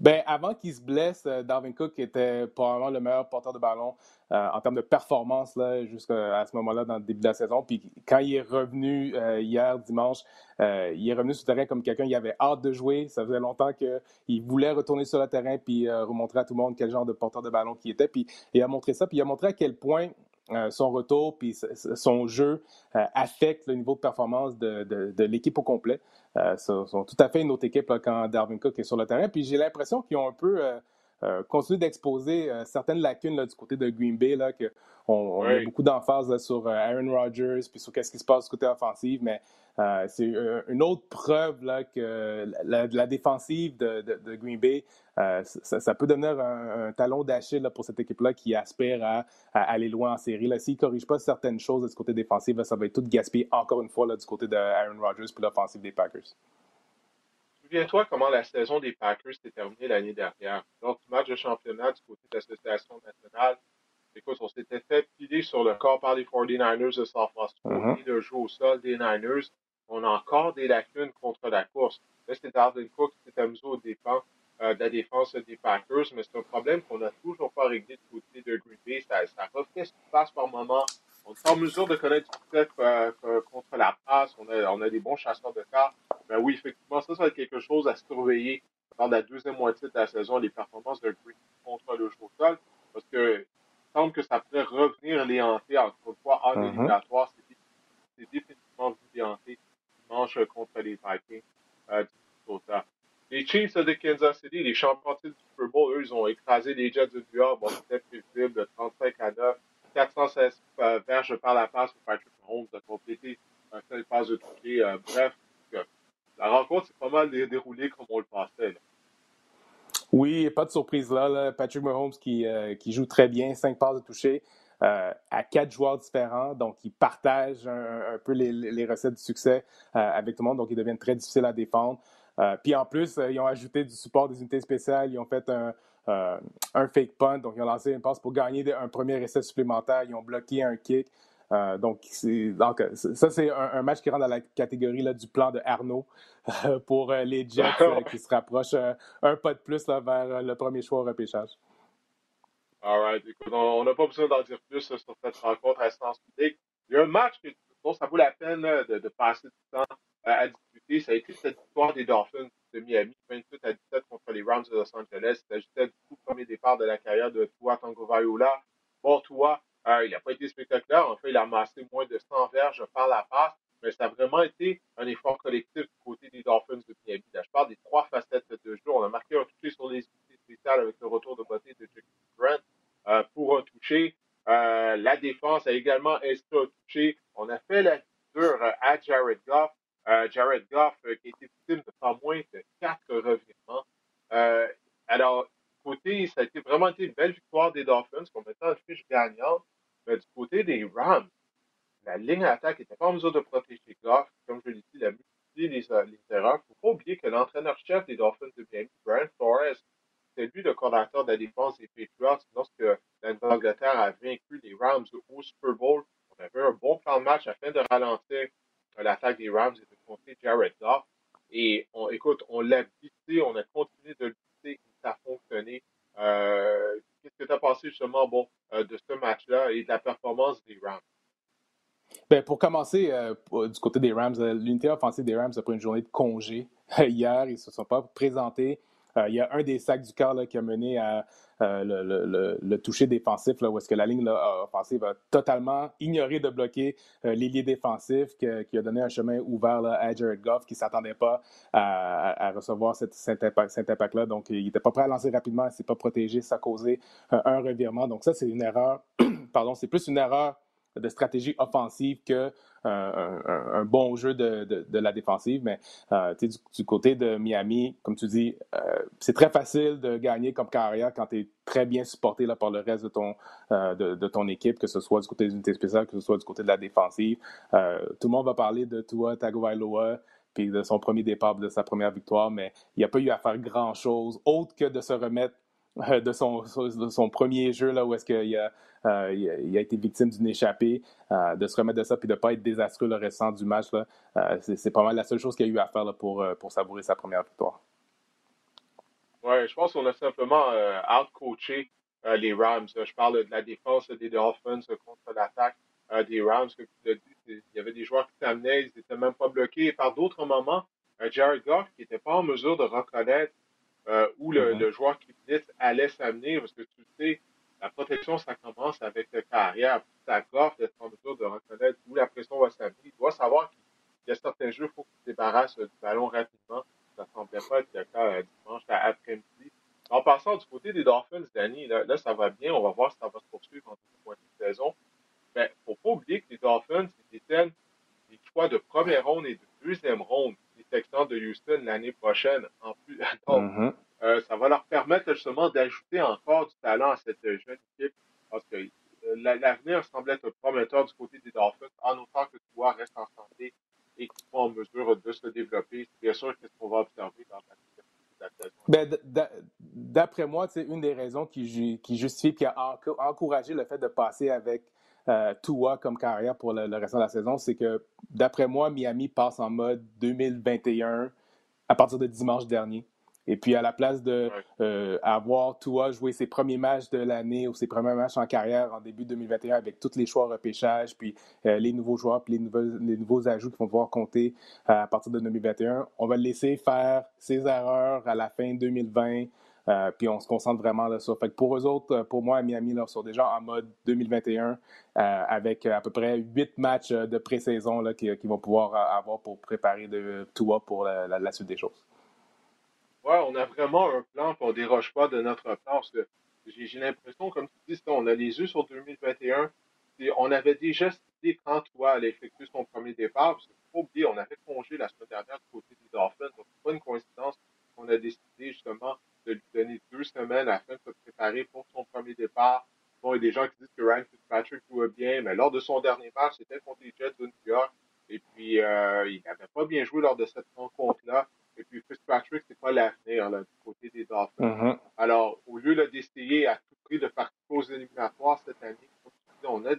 Ben, avant qu'il se blesse, euh, Darwin Cook était probablement le meilleur porteur de ballon euh, en termes de performance jusqu'à ce moment-là dans le début de la saison. Puis quand il est revenu euh, hier, dimanche, il est revenu sur le terrain comme quelqu'un qui avait hâte de jouer. Ça faisait longtemps qu'il voulait retourner sur le terrain puis remontrer à tout le monde quel genre de porteur de ballon qu'il était. Puis il a montré ça, puis il a montré à quel point son retour puis son jeu affecte le niveau de performance de l'équipe au complet. Euh, sont, tout à fait une autre équipe quand Darwin Cook est sur le terrain. Puis j'ai l'impression qu'ils ont un peu euh, euh, continué d'exposer certaines lacunes du côté de Green Bay, là, que on, a beaucoup d'emphase sur Aaron Rodgers, puis sur qu'est-ce qui se passe du côté offensif, mais c'est une autre preuve là, que la, la défensive de, de, Green Bay, ça, peut devenir un, talon d'Achille pour cette équipe-là qui aspire à, aller loin en série. S'ils ne corrigent pas certaines choses du côté défensif, ça va être tout gaspillé encore une fois là, du côté de Aaron Rodgers puis l'offensive des Packers. Souviens-toi comment la saison des Packers s'est terminée l'année dernière? Lors du match de championnat du côté de l'Association nationale, Écoute, on s'était fait piler sur le corps par les 49ers de San Francisco. Le jeu au sol des Niners. On a encore des lacunes contre la course. Là, c'est Darwin Cook qui s'est amusé au dépens euh, de la défense des Packers, mais c'est un problème qu'on n'a toujours pas réglé du côté de Green Bay. Ça, ça refait ce qui passe par moment. On est en mesure de connaître du succès euh, contre la passe. On a, on a des bons chasseurs de cartes. Mais oui, effectivement, ça, ça va être quelque chose à surveiller dans la deuxième moitié de la saison, les performances de Green contre le jeu au sol. Parce que semble que ça pourrait revenir les hanter encore une fois en mm-hmm. éliminatoire. C'est définitivement vu les hanter dimanche contre les Vikings euh, du Minnesota. Les Chiefs de Kansas City, les champions du Super Bowl, eux, ils ont écrasé les Jets de New York. Bon, c'était prévisible de 35 à 9. 416 euh, verges par la passe pour Patrick Mahomes de compléter un seul passe de toucher. Euh, bref, la rencontre s'est pas mal déroulée comme on le pensait. Là. Oui, pas de surprise là. Patrick Mahomes qui, euh, qui, joue très bien, cinq passes de toucher euh, à quatre joueurs différents. Donc, il partage un, peu les, les, recettes du succès euh, avec tout le monde. Donc, ils deviennent très difficiles à défendre. puis en plus, ils ont ajouté du support des unités spéciales. Ils ont fait un, un fake punt. Donc, ils ont lancé une passe pour gagner un premier essai supplémentaire. Ils ont bloqué un kick. Euh, donc, donc, ça, c'est un, match qui rentre dans la catégorie là, du plan de Arnaud euh, pour euh, les Jets qui se rapprochent un pas de plus là, vers le premier choix au repêchage. All right. Écoute, on n'a pas besoin d'en dire plus sur cette rencontre à sens public. Il y a un match dont ça vaut la peine de, passer du temps à discuter. Ça a été cette victoire des Dolphins de Miami, 28 à 17 contre les Rams de Los Angeles. Il s'agissait du tout premier départ de la carrière de Tua Tangovaiola. Bon, Tua, euh, il n'a pas été spectaculaire. En fait, il a amassé moins de 100 verges par la passe, mais ça a vraiment été un effort collectif du côté des Dolphins de Miami. Là, je parle des trois facettes de jeu. On a marqué un toucher sur les unités spéciales avec le retour de beauté de Jake Grant euh, pour un toucher. la défense a également été touchée. On a fait la figure à Jared Goff. Jared Goff qui a été victime de pas moins de quatre revirements. alors, côté, ça a été vraiment été une belle victoire des Dolphins, qu'on mettait en fiche gagnante. Mais du côté des Rams, la ligne d'attaque n'était pas en mesure de protéger Goff. Comme je l'ai dit, la multiplié euh, les erreurs. Il ne faut pas oublier que l'entraîneur-chef des Dolphins de Miami, Brian Flores, c'est lui le coordinateur de la défense des Patriots lorsque l'Angleterre a vaincu les Rams au Super Bowl. On avait un bon plan de match afin de ralentir euh, l'attaque des Rams et de contrer Jared Goff. Et on, écoute, on l'a visité, on a continué de le et ça a fonctionné. Euh, qu'est-ce que tu as pensé justement bon, de ce match-là et de la performance des Rams? Bien, pour commencer, euh, du côté des Rams, euh, l'unité offensive des Rams a pris une journée de congé hier. Ils ne se sont pas présentés. Euh, il y a un des sacs du corps qui a mené à le, toucher défensif, là, où est-ce que la ligne offensive a totalement ignoré de bloquer l'ailier défensif, qui, a donné un chemin ouvert à Jared Goff, qui ne s'attendait pas à, recevoir cet impact-là. Donc, il n'était pas prêt à lancer rapidement, il ne s'est pas protégé, ça a causé un revirement. Donc, ça, c'est une erreur. (clears throat) Pardon, c'est plus une erreur de stratégie offensive que euh, un, bon jeu de, la défensive. Mais euh, du, côté de Miami, comme tu dis, euh, c'est très facile de gagner comme carrière quand tu es très bien supporté là, par le reste de ton, de, ton équipe, que ce soit du côté des unités spéciales, que ce soit du côté de la défensive. tout le monde va parler de Tua Tagovailoa puis de son premier départ, de sa première victoire, mais il n'y a pas eu à faire grand-chose autre que de se remettre (laughs) de son, premier jeu, là, où est-ce qu'il a, euh, été victime d'une échappée, euh, de se remettre de ça puis de ne pas être désastreux le restant du match. Là, euh, c'est, pas mal la seule chose qu'il a eu à faire là, pour, savourer sa première victoire. Oui, je pense qu'on a simplement out-coaché les Rams. Je parle de la défense des Dolphins contre l'attaque des Rams. il y avait des joueurs qui s'amenaient, ils n'étaient même pas bloqués. Et par d'autres moments, Jared Goff qui n'était pas en mesure de reconnaître où le, mm-hmm. le, joueur qui allait s'amener, parce que tu sais, la protection, ça commence avec le carrière. Sa gorge d'être en mesure de reconnaître où la pression va s'amener. Il doit savoir qu'il y a certains jeux, il faut qu'il se débarrasse du ballon rapidement. Ça ne semblait pas être le cas euh, dimanche après-midi. En passant du côté des Dolphins, Danny, là, là, ça va bien. On va voir si ça va se poursuivre en deuxième moitié de saison. Mais il ne faut pas oublier que les Dolphins, ils détiennent des choix de première ronde et de deuxième ronde Texans de Houston l'année prochaine. En plus, (laughs) donc, mm-hmm. Euh, ça va leur permettre justement d'ajouter encore du talent à cette jeune équipe parce que euh, l'avenir semble être prometteur du côté des Dolphins en autant que toi reste en santé et qu'ils soient en mesure de se développer. C'est bien sûr qu'est-ce qu'on va observer dans la. Ben, d'après moi, c'est une des raisons qui, qui justifie qui a encouragé le fait de passer avec euh, Tua comme carrière pour le, le restant de la saison, c'est que d'après moi, Miami passe en mode 2021 à partir de dimanche dernier. Et puis, à la place de euh, avoir Tua jouer ses premiers matchs de l'année ou ses premiers matchs en carrière en début 2021 avec tous les choix repêchage, puis euh, les nouveaux joueurs, puis les, les nouveaux ajouts qui vont pouvoir compter euh, à partir de 2021, on va le laisser faire ses erreurs à la fin 2020. Puis on se concentre vraiment là sur. Fait que pour eux autres, pour moi, à Miami, là, sont déjà en mode 2021 avec à peu près huit matchs de pré-saison qu'ils vont pouvoir avoir pour préparer de Tua pour la suite des choses. Ouais, on a vraiment un plan, qu'on on déroge pas de notre plan. Parce que j'ai l'impression, comme tu dis, on a les yeux sur 2021. on avait déjà cité quand toi allait effectuer son premier départ. Parce qu'il faut oublier, on avait congé la semaine dernière du côté des Dolphins. Donc, pas une coïncidence qu'on a décidé justement de lui donner deux semaines afin de se préparer pour son premier départ. Bon, il y a des gens qui disent que Ryan Fitzpatrick jouait bien, mais lors de son dernier match, c'était contre les Jets de New York. Et puis, euh, il n'avait pas bien joué lors de cette rencontre-là. Et puis Fitzpatrick, c'est pas l'avenir du côté des Dolphins. Mm-hmm. Alors, au lieu d'essayer à tout prix de faire aux éliminatoires cette année, on a,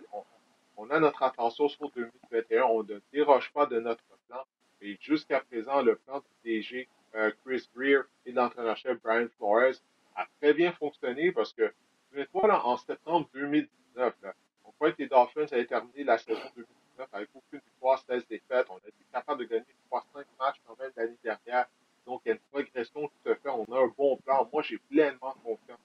on, a notre attention sur 2021. On ne déroge pas de notre plan. Et jusqu'à présent, le plan du DG Chris Greer et l'entraîneur-chef Brian Flores a très bien fonctionné parce que, toi, là, en septembre 2019, on croit que les Dolphins avaient terminé la saison 2019 avec aucune victoire, 16 défaites. On a été capable de gagner 3-5 matchs quand même l'année dernière. Donc, il y a une progression qui se fait. On a un bon plan. Moi, j'ai pleinement confiance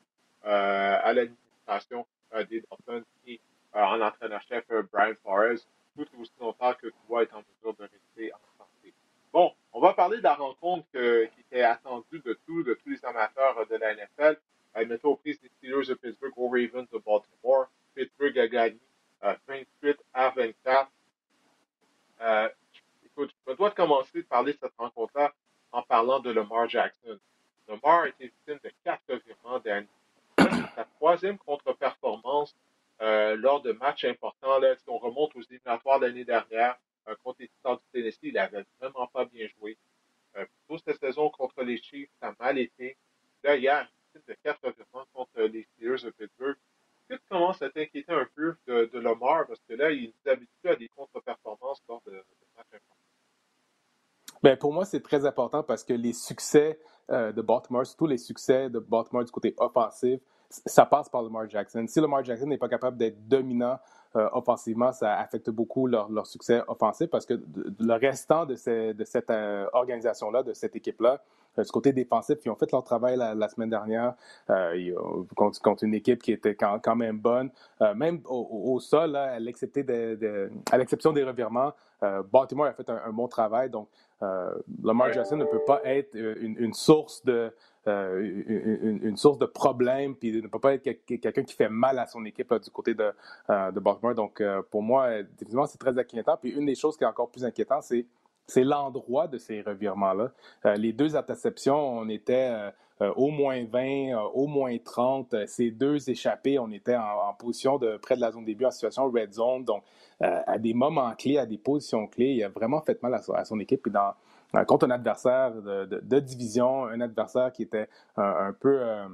euh, à l'administration euh, des Dolphins et euh, en entraîneur-chef Brian Flores, tout aussi longtemps que tu être en mesure de rester en santé. Bon, on va parler de la rencontre qui était attendue de tous, de tous les amateurs de la NFL. Elle mettait aux prises des Steelers de Pittsburgh aux Ravens de Baltimore. Pittsburgh a gagné 28 à 24. écoute, je me dois commencer de parler de cette rencontre-là en parlant de Lamar Jackson. Lamar a été victime de quatre revirements derniers. C'est sa troisième contre-performance lors de matchs importants. Là, si on remonte aux éliminatoires l'année dernière contre les Titans du Tennessee, il n'avait vraiment pas bien joué. Toute cette saison contre les Chiefs, ça a mal été. Là, hier, de quatre revirements contre les Steelers de Pittsburgh. Tu commences à t'inquiéter un peu de, de, Lamar? Parce que là, il nous habitue à des contre-performances lors de, de matchs. Bien, pour moi, c'est très important parce que les succès euh, de Baltimore, surtout les succès de Baltimore du côté offensif, ça passe par Lamar Jackson. Si Lamar Jackson n'est pas capable d'être dominant euh, offensivement, ça affecte beaucoup leur, leur, succès offensif parce que le restant de, de cette euh, organisation-là, de cette équipe-là, euh, du côté défensif, ils ont fait leur travail la, semaine dernière euh, contre, contre, une équipe qui était quand, même bonne. même au, sol, à l'exception de, de, des revirements, Baltimore a fait un, bon travail. Donc, Lamar Jackson ne peut pas être une source de une, une, source de problème, puis ne peut pas être quelqu'un qui fait mal à son équipe du côté de, de Baltimore. Donc, pour moi, définitivement, c'est très inquiétant. Puis une des choses qui est encore plus inquiétante, c'est c'est l'endroit de ces revirements-là. les deux interceptions, on était au moins 20, au moins 30. ces deux échappés, on était en, position de près de la zone début en situation red zone. Donc, à des moments clés, à des positions clés, il a vraiment fait mal à, son équipe. Et dans, contre un adversaire de, division, un adversaire qui était un, peu euh,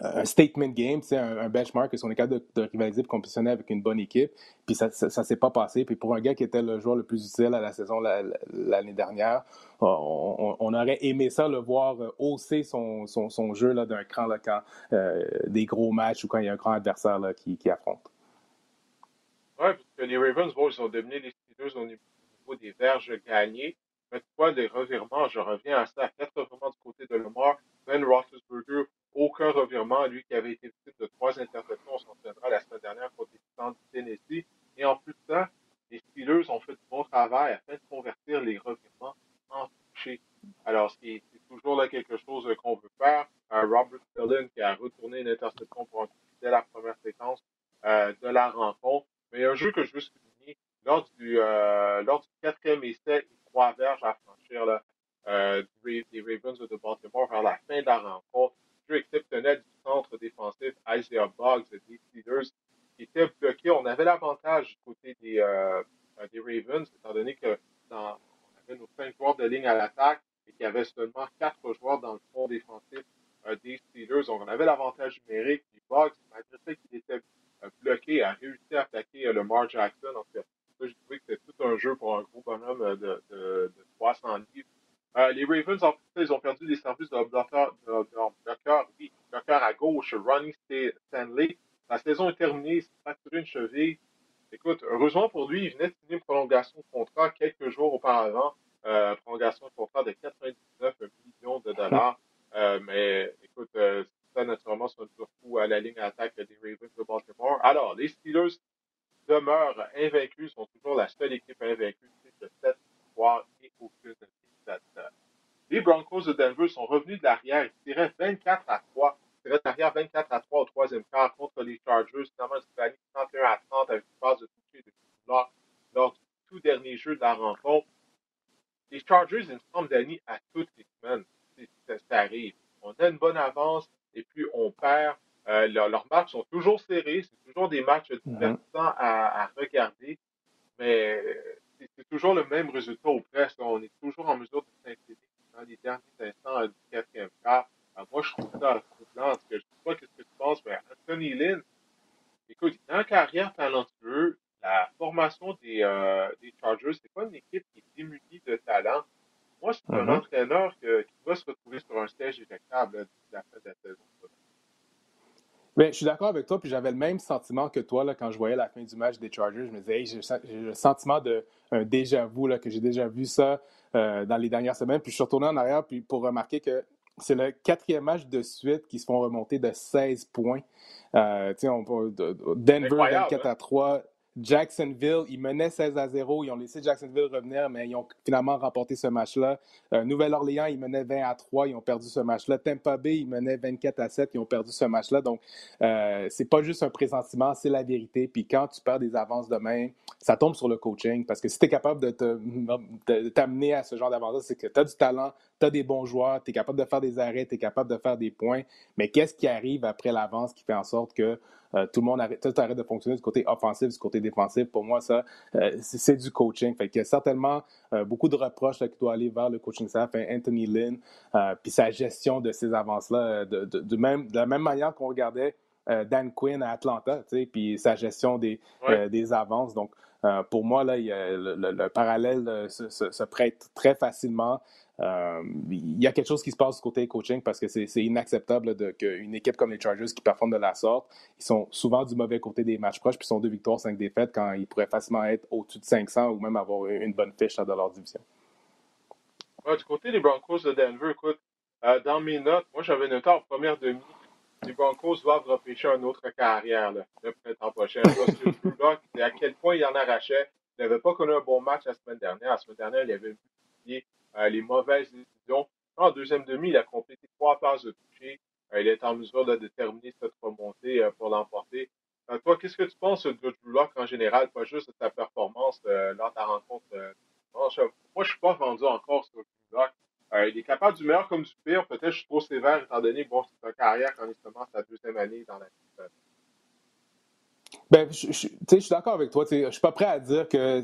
un statement game, c'est un, benchmark, que on est de, rivaliser et compétitionner avec une bonne équipe. Puis ça ne s'est pas passé. Puis pour un gars qui était le joueur le plus utile à la saison l'année dernière, on, aurait aimé ça le voir euh, hausser son, jeu d'un cran là, quand euh, des gros matchs ou quand il y a un grand adversaire là, qui, qui affronte. Oui, parce que les Ravens, bon, ils ont dominé les Steelers au niveau des verges gagnées. Mais toi, les revirements, je reviens à ça, quatre revirements du côté de Lamar. Ben Roethlisberger, aucun revirement, lui qui avait été victime de trois interceptions, on s'en souviendra la semaine dernière contre les Titans du Tennessee. Et en plus de ça, les Steelers ont fait du bon travail afin de convertir les revirements en touchés. Alors, c'est toujours là quelque chose qu'on veut faire. Robert Stelling qui a retourné une interception pour un dès la première séquence euh, de la rencontre. Mais un jeu que je veux souligner, lors du, euh, lors du quatrième essai, trois verges à franchir là, euh, des Ravens de Baltimore vers la fin de la rencontre. Jeu exceptionnel du centre défensif Isaiah Boggs des Steelers qui était bloqué. On avait l'avantage du côté des, euh, des Ravens, étant donné que dans, on avait nos cinq joueurs de ligne à l'attaque et qu'il y avait seulement quatre joueurs dans le fond défensif euh, des Steelers. Donc on avait l'avantage numérique. Puis Boggs, malgré ça qu'il était euh, bloqué, a réussi à attaquer euh, le Mar Jackson. Donc, j'ai trouvé que c'était tout un jeu pour un gros bonhomme de, de, de 300 livres. Euh, les Ravens, en fait, ils ont perdu des services de bloqueur, de, oui, à gauche, Ronnie Stanley. La saison est terminée, il s'est fracturé une cheville. Écoute, heureusement pour lui, il venait de signer une prolongation de contrat quelques jours auparavant. Euh, prolongation de contrat de 99 millions de dollars. Euh, mais écoute, euh, ça naturellement, c'est un coup à la ligne d'attaque des Ravens de Baltimore. Alors, les Steelers demeurent invaincus, sont toujours la seule équipe invaincue de 7 victoires et aucune les Broncos de Denver sont revenus de l'arrière. Ils tiraient 24 à 3. Ils tiraient de l'arrière 24 à 3 au troisième quart contre les Chargers. Finalement, ils ont 31 à 30 avec une phase de toucher de lors, lors du tout dernier jeu de la rencontre. Les Chargers, ils semblent d'amis à toutes les semaines. Ça, arrive. On a une bonne avance et puis on perd. Euh, leurs matchs sont toujours serrés. C'est toujours des matchs mm-hmm. divertissants à, à regarder. Mais c'est toujours le même résultat au presque. On est toujours en mesure de s'inquiéter dans les derniers instants du quatrième quart. moi, je trouve ça troublant. Je ne sais pas ce que tu penses, mais Anthony Lynn, écoute, il une carrière talentueuse. La formation des, euh, des Chargers, c'est pas une équipe qui est démunie de talent. Moi, c'est un mm-hmm. entraîneur qui va se retrouver sur un stage éjectable d'ici la fin de la saison. Bien, je suis d'accord avec toi, puis j'avais le même sentiment que toi là, quand je voyais la fin du match des Chargers. Je me disais, j'ai le sentiment d'un déjà-vu, que j'ai déjà vu ça euh, dans les dernières semaines. Puis je suis retourné en arrière puis pour remarquer que c'est le quatrième match de suite qui se font remonter de 16 points. Euh, on, Denver 24 hein? à 3. Jacksonville, ils menaient 16 à 0. Ils ont laissé Jacksonville revenir, mais ils ont finalement remporté ce match-là. Euh, Nouvelle-Orléans, ils menaient 20 à 3. Ils ont perdu ce match-là. Tampa Bay, ils menaient 24 à 7. Ils ont perdu ce match-là. Donc, euh, c'est pas juste un pressentiment, c'est la vérité. Puis quand tu perds des avances de main, ça tombe sur le coaching. Parce que si tu es capable de t'amener à ce genre d'avance c'est que tu as du talent, tu as des bons joueurs, tu es capable de faire des arrêts, tu es capable de faire des points. Mais qu'est-ce qui arrive après l'avance qui fait en sorte que euh, tout le monde arrête, tout arrête de fonctionner du côté offensif, du côté défensif. Pour moi, ça, euh, c'est du coaching. Fait qu'il y a certainement euh, beaucoup de reproches qui doivent aller vers le coaching staff, hein, Anthony Lynn, puis sa gestion de ces avances-là, de, même, de la même manière qu'on regardait Dan Quinn à Atlanta, puis sa gestion des, des avances. Donc, pour moi, là, le, parallèle se, prête très facilement. Euh, il y a quelque chose qui se passe du côté coaching parce que c'est inacceptable qu'une équipe comme les Chargers qui performe de la sorte, ils sont souvent du mauvais côté des matchs proches, puis sont deux victoires, cinq défaites quand ils pourraient facilement être au-dessus de 500 ou même avoir une bonne fiche dans leur division. du côté des Broncos de Denver, écoute, euh, dans mes notes, moi j'avais noté en première demi, les Broncos doivent repêcher une autre carrière là, le printemps prochain. Parce à quel point il en arrachait. Il n'avait pas connu un bon match la semaine dernière. La semaine dernière, il avait euh, les mauvaises décisions. En deuxième demi, il a complété trois passes de toucher. Euh, il est en mesure de terminer cette remontée euh, pour l'emporter. toi, qu'est-ce que tu penses de Drew Locke en général, pas juste de sa performance lors de ta rencontre? moi, je ne suis pas vendu encore sur Drew il est capable du meilleur comme du pire. Peut-être je suis trop sévère étant donné bon, c'est une carrière quand il commence sa deuxième année dans la ben, je, je, je suis d'accord avec toi. Je suis pas prêt à dire que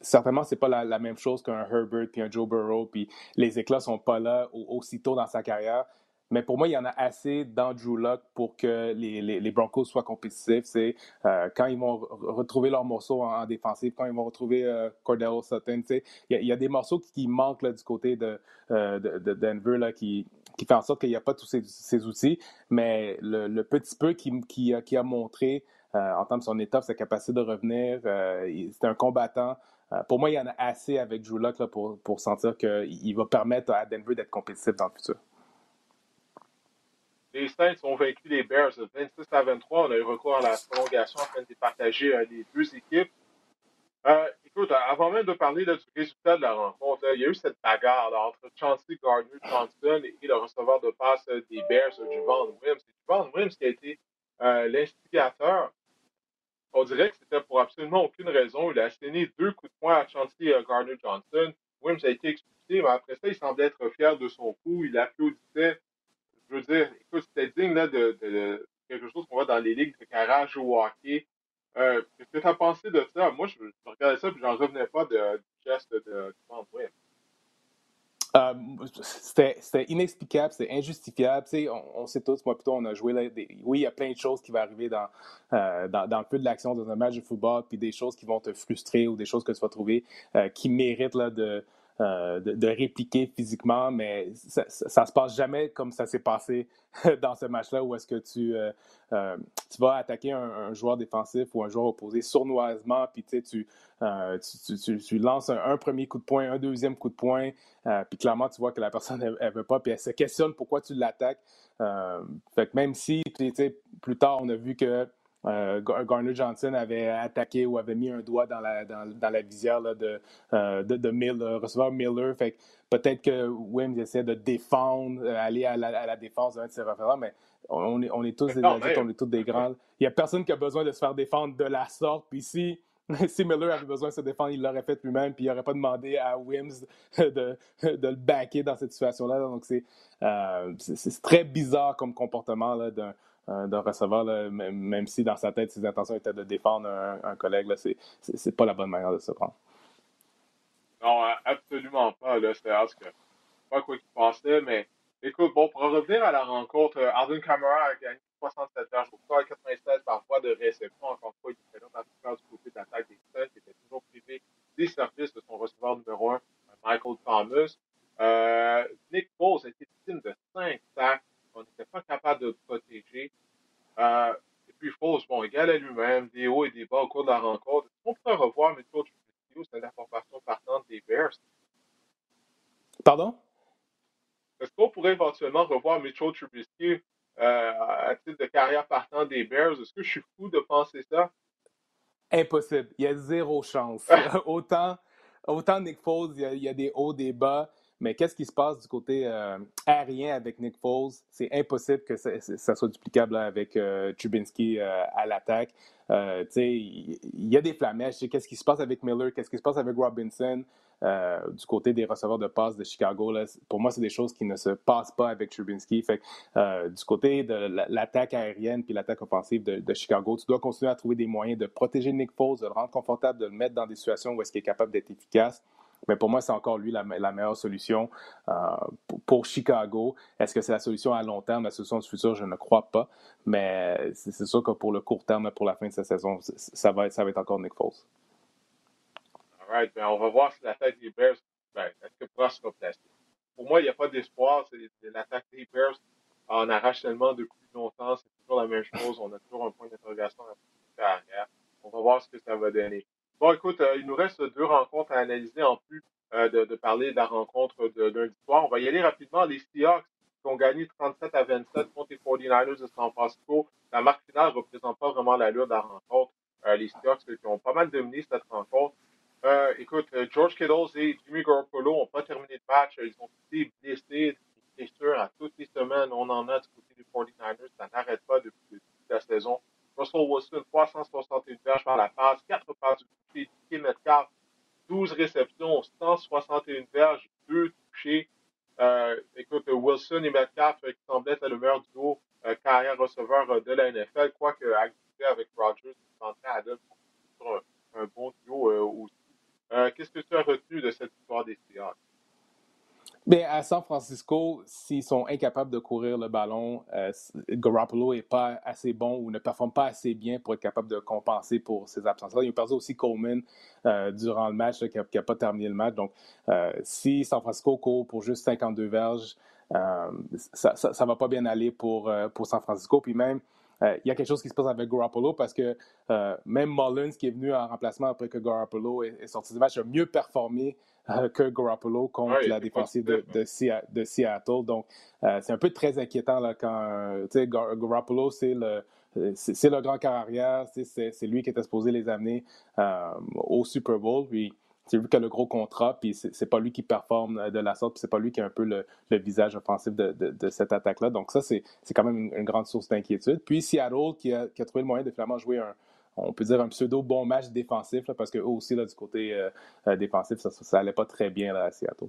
certainement c'est pas la, même chose qu'un Herbert puis un Joe Burrow, puis les éclats sont pas là aussitôt dans sa carrière. Mais pour moi, il y en a assez dans Drew Luck pour que les, les, Broncos soient compétitifs. C'est euh, quand ils vont retrouver leurs morceaux en, défensive, quand ils vont retrouver euh, Cordell Sutton. Il y, a des morceaux qui, manquent du côté de, euh, de, Denver là, qui, qui fait en sorte qu'il n'y a pas tous ces, outils. Mais le, petit peu qui, qui a montré euh, en termes de son étoffe, sa capacité de revenir. Euh, c'est un combattant. Euh, pour moi, il y en a assez avec Drew Luck pour, pour sentir qu'il va permettre à Denver d'être compétitif dans le futur. Les Saints ont vaincu les Bears 26 à 23. On a eu recours à la prolongation afin de départager les deux équipes. écoute, avant même de parler du résultat de la rencontre, il y a eu cette bagarre entre Chauncey Gardner-Johnson et le receveur de passe des Bears, Juvan Williams. C'est Juvan Williams qui a été l'instigateur on dirait que c'était pour absolument aucune raison. Il a asséné deux coups de poing à Chauncey euh, Gardner-Johnson. Williams a été expulsé, mais après ça, il semblait être fier de son coup. Il applaudissait. Je veux dire, écoute, c'était digne de, quelque chose qu'on voit dans les ligues de garage au hockey. Euh, Qu'est-ce que tu as pensé de ça? Moi, je, regardais ça et j'en revenais pas de, du geste de, de Williams. Euh, c'était inexplicable, c'était injustifiable. On, on, sait tous, moi plutôt, on a joué. Là, oui, il y a plein de choses qui vont arriver dans, euh, le peu de l'action dans un match de football, puis des choses qui vont te frustrer ou des choses que tu vas trouver euh, qui méritent là, de, euh, de, répliquer physiquement, mais ça, ça, se passe jamais comme ça s'est passé (laughs) dans ce match-là où est-ce que tu, euh, euh, tu vas attaquer un, joueur défensif ou un joueur opposé sournoisement, puis tu, tu, tu, tu, lances un, premier coup de poing, un deuxième coup de poing, puis clairement tu vois que la personne elle, veut pas, puis elle se questionne pourquoi tu l'attaques. fait que même si plus tard on a vu que euh, Garner Johnson avait attaqué ou avait mis un doigt dans la, dans, dans la visière là, de, euh, de, de Miller, receveur Miller. Fait peut-être que Wims essaie de défendre, euh, aller à la, à la défense d'un de ses référents, mais on est, on est tous des adultes, on est tous des (laughs) grands. Il n'y a personne qui a besoin de se faire défendre de la sorte. Puis si, (laughs) si Miller avait besoin de se défendre, il l'aurait fait lui-même, puis il n'aurait pas demandé à Wims (laughs) de, de, le backer dans cette situation-là. Donc c'est euh, très bizarre comme comportement d'un euh, de recevoir, même, si dans sa tête, ses intentions étaient de défendre un, collègue. Ce n'est pas la bonne manière de se prendre. Non, absolument pas. C'est pas quoi qu'il pensait, mais écoute, bon, pour revenir à la rencontre, euh, Arden Camara a gagné 67 heures au 96 par de réception. Encore une fois, il était là dans du côté d'attaque des Saints, qui était toujours privé des services de son receveur numéro 1, Michael Thomas. Euh, Nick a été victime de 5 sacs on n'était pas capable de le protéger. Euh, et puis Foles, bon, égal à lui-même, des hauts et des bas au cours de la rencontre. Est-ce qu'on pourrait revoir Mitchell Trubisky c'est la formation partante des Bears? Pardon? Est-ce qu'on pourrait éventuellement revoir Mitchell Trubisky euh, à titre de carrière partant des Bears? Est-ce que je suis fou de penser ça? Impossible. Il y a zéro chance. (laughs) autant, autant Nick Foles, il y, a, des hauts, des bas. Mais qu'est-ce qui se passe du côté euh, aérien avec Nick Foles? C'est impossible que ça, soit duplicable avec euh, euh, à l'attaque. il y, a des flamèches. Qu'est-ce qui se passe avec Miller? Qu'est-ce qui se passe avec Robinson? du côté des receveurs de passe de Chicago, pour moi, c'est des choses qui ne se passent pas avec Chubinski. Fait du côté de l'attaque aérienne puis l'attaque offensive de, de, Chicago, tu dois continuer à trouver des moyens de protéger Nick Foles, de le rendre confortable, de le mettre dans des situations où est-ce qu'il est capable d'être efficace. Mais pour moi, c'est encore lui la, meilleure solution euh, pour, Chicago. Est-ce que c'est la solution à long terme, la solution du futur? Je ne crois pas. Mais c'est sûr que pour le court terme, pour la fin de cette saison, ça va être, ça va être encore Nick Foles. All right. Ben, on va voir si l'attaque des Bears, ben, est-ce que Prost sera placé? Pour moi, il n'y a pas d'espoir. L'attaque des Bears en arrache tellement depuis longtemps. C'est toujours la même chose. On a toujours un point d'interrogation à la. On va voir ce que ça va donner. Bon, écoute, euh, il nous reste deux rencontres à analyser en plus euh, de, de, parler de la rencontre de lundi soir. On va y aller rapidement. Les Seahawks qui ont gagné 37 à 27 contre les 49ers de San Francisco. La marque finale ne représente pas vraiment l'allure de la rencontre. Euh, les Seahawks qui ont pas mal dominé cette rencontre. Écoute, George Kittles et Jimmy Garoppolo n'ont pas terminé le match. Ils ont été blessés, sûr, à toutes les semaines. On en a du côté des 49ers. Ça n'arrête pas depuis le de la saison. Russell Wilson, 361 verges par la passe, 4 passes du touché, Metcalf, 12 réceptions, 161 verges, 2 touchés. Euh, écoute, Wilson et Metcalf euh, qui semblaient être le meilleur duo euh, carrière receveur de la NFL, quoique avec Rodgers, Adams, un, un bon duo aussi. Qu'est-ce que tu as retenu de cette histoire des Seahawks? Bien, à San Francisco, s'ils sont incapables de courir le ballon, euh, Garoppolo n'est pas assez bon ou ne performe pas assez bien pour être capable de compenser pour ses absences. Ils ont perdu aussi Coleman euh, durant le match, qui n'a pas terminé le match. Donc, euh, si San Francisco court pour juste 52 verges, ça ne va pas bien aller pour, pour San Francisco. Puis même, il y a quelque chose qui se passe avec Garoppolo parce que même Mullins, qui est venu en remplacement après que Garoppolo est, est sorti du match, a mieux performé euh, que Garoppolo contre la défensive de, de, Seattle. Donc, euh, c'est un peu très inquiétant là, quand Garoppolo, c'est le, c'est le grand carrière, c'est lui qui était supposé les amener euh, au Super Bowl. Puis, c'est lui qui a le gros contrat, puis c'est pas lui qui performe de la sorte, puis c'est pas lui qui a un peu le, visage offensif de, de, cette attaque-là. Donc ça, c'est quand même une, grande source d'inquiétude. Puis Seattle, qui a, qui a, trouvé le moyen de finalement jouer un, on peut dire un pseudo bon match défensif, parce que eux aussi, du côté euh, euh, défensif, ça, ça allait pas très bien à Seattle.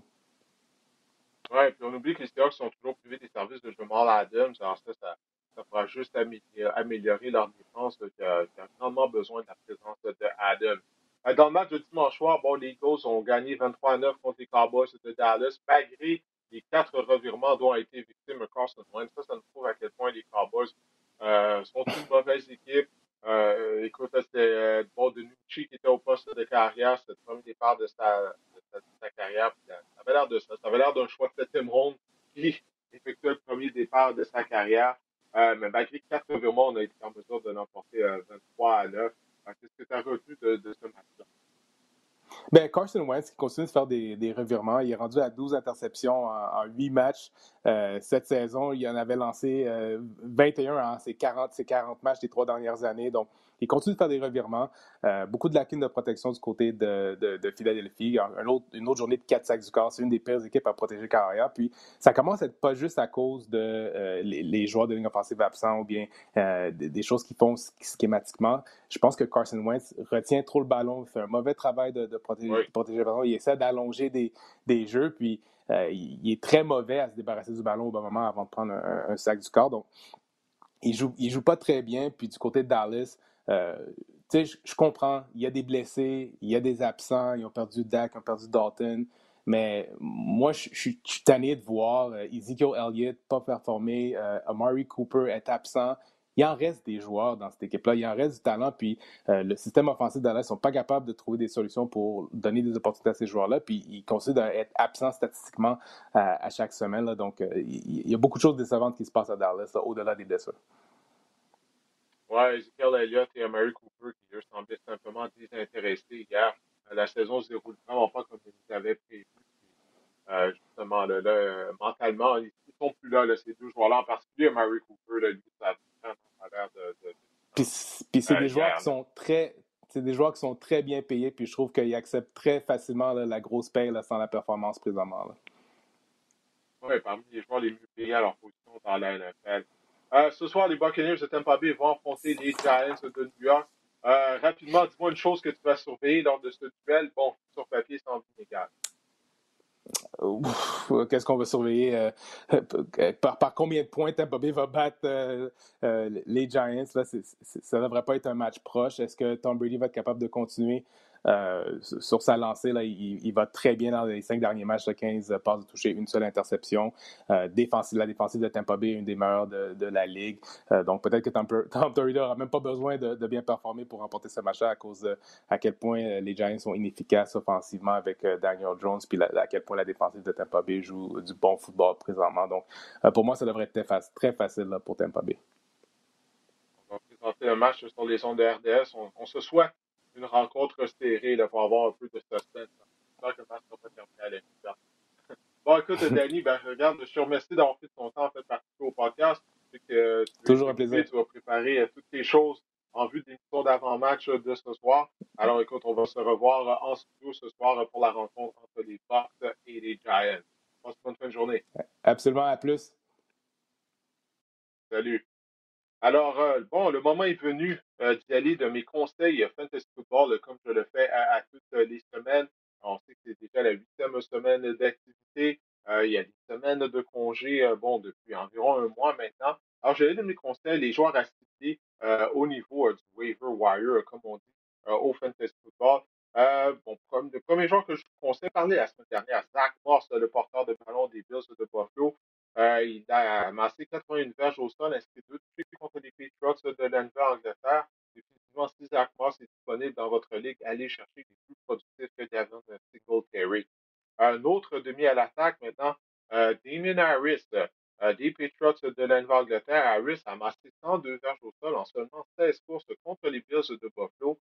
Oui, puis on oublie que les Seahawks sont toujours privés des services de Jamal Adams. Alors ça, ça, ça fera juste améliorer leur défense qui, a, grandement besoin de la présence de Adams. Euh, dans le match de dimanche soir, bon, les Eagles ont gagné 23 à 9 contre les Cowboys de Dallas, malgré les quatre revirements dont a été victime Carson Wentz. Ça, ça nous prouve à quel point les Cowboys sont une mauvaise équipe. Euh, écoute, c'était euh, bon, de Nucci qui était au poste de carrière, c'était le premier départ de sa, de sa, carrière. ça avait l'air de ça. Ça avait l'air d'un choix de septième ronde qui (laughs) effectuait le premier départ de sa carrière. Euh, mais malgré quatre revirements, on a été en mesure de l'emporter 23 à 9. Qu'est-ce que tu as retenu de, de ce match-là? Ben, Carson Wentz qui continue de faire des, des, revirements. Il est rendu à 12 interceptions en, en 8 matchs. Euh, cette saison, il en avait lancé euh, 21 en ses 40, ses 40 matchs des trois dernières années. Donc, il continue de faire des revirements. Euh, beaucoup de lacunes de protection du côté de, de, de Philadelphie. Un autre, une autre journée de 4 sacs du corps. C'est une des pires équipes à protéger carrière. Puis, ça commence à être pas juste à cause de euh, les, les, joueurs de ligne offensive absents ou bien euh, des, des, choses qui font schématiquement. Je pense que Carson Wentz retient trop le ballon, fait un mauvais travail de, de protéger, protéger, le ballon. Il essaie d'allonger des, des jeux. Puis, il est très mauvais à se débarrasser du ballon au bon moment avant de prendre un, un sac du corps. Donc, il joue, il joue pas très bien. Puis du côté de Dallas, euh, je comprends, il y a des blessés, il y a des absents, ils ont perdu Dak, ils ont perdu Dalton. Mais moi, je, suis tanné de voir euh, Ezekiel Elliott pas performer, euh, Amari Cooper est absent. Il en reste des joueurs dans cette équipe-là, il en reste du talent, puis le système offensif d'Alès ne sont pas capables de trouver des solutions pour donner des opportunités à ces joueurs-là, puis ils considèrent être absents statistiquement à chaque semaine. Donc, il y a beaucoup de choses décevantes qui se passent à Dallas, au-delà des blessures. Ouais, Ezekiel Elliott et Mary Cooper qui eux semblaient simplement désintéressés. La saison se déroule vraiment pas comme ils avaient prévu. Euh, justement, euh, mentalement, ils ne sont plus là, là ces deux joueurs-là, en particulier Mary Cooper, là, lui, ça Puis, puis c'est des joueurs qui sont très, c'est des joueurs qui sont très bien payés, puis je trouve qu'ils acceptent très facilement la grosse paye sans la performance présentement. Oui, parmi les joueurs les mieux payés à leur position dans la NFL. Euh, ce soir, les Buccaneers de Tampa Bay vont affronter les Giants de New York. Euh, rapidement, dis-moi une chose que tu vas surveiller lors de ce duel. Bon, sur papier, c'est en inégal. Qu'est-ce qu'on va surveiller? Euh, (laughs) par, par, combien de points Tampa Bay va battre les Giants? Ça ne devrait pas être un match proche. Est-ce que Tom Brady va être capable de continuer euh, sur sa lancée, il, va très bien dans les cinq derniers matchs de 15 passes de toucher, une seule interception. Euh, défensive, la défensive de Tampa Bay est une des meilleures de, la ligue. Euh, donc peut-être que Tom, Tom n'aura même pas besoin de, bien performer pour remporter ce match-là à cause de à quel point les Giants sont inefficaces offensivement avec Daniel Jones, puis à quel point la défensive de Tampa Bay joue du bon football présentement. Donc pour moi, ça devrait être très, facile pour Tampa Bay. On va présenter un match sur les sons de RDS. On, se souhaite une rencontre serrée là, pour avoir un peu de suspense. J'espère que le match ne va pas terminer à (laughs) Bon, écoute, (laughs) Danny, ben, regarde, je te remercie d'avoir fait ton temps en fait, participer au podcast. Que tu Toujours un plaisir. Tu vas préparer euh, toutes tes choses en vue de l'émission d'avant-match euh, de ce soir. Alors, écoute, on va se revoir euh, en studio ce soir pour la rencontre entre les Bucks et les Giants. Bonne fin de journée. Absolument, à plus. Salut. Alors, euh, bon, le moment est venu euh, d'y de mes conseils Fantasy Football, comme je le fais à, toutes les semaines. On sait que c'est déjà la huitième semaine d'activité. Euh, il y a des semaines de congé, bon, depuis environ un mois maintenant. Alors, j'ai de mes conseils, les joueurs à citer au niveau du waiver wire, comme on dit, au Fantasy Football. bon, le premier joueur que je vous conseille, parler la semaine dernière, Zach Moss, le porteur de ballon des Bills de Buffalo. Euh, il a amassé 81 verges au sol, inscrit deux touchés contre les Patriots de l'Anvers Angleterre. Si Zach Moss est disponible dans votre ligue, allez chercher les plus productifs que Gavin Single Carry. Un autre demi à l'attaque maintenant, euh, Damien Harris, euh, des Patriots de l'Anvers Angleterre. Harris a amassé 102 verges au sol en seulement 16 courses contre les Bills de Buffalo.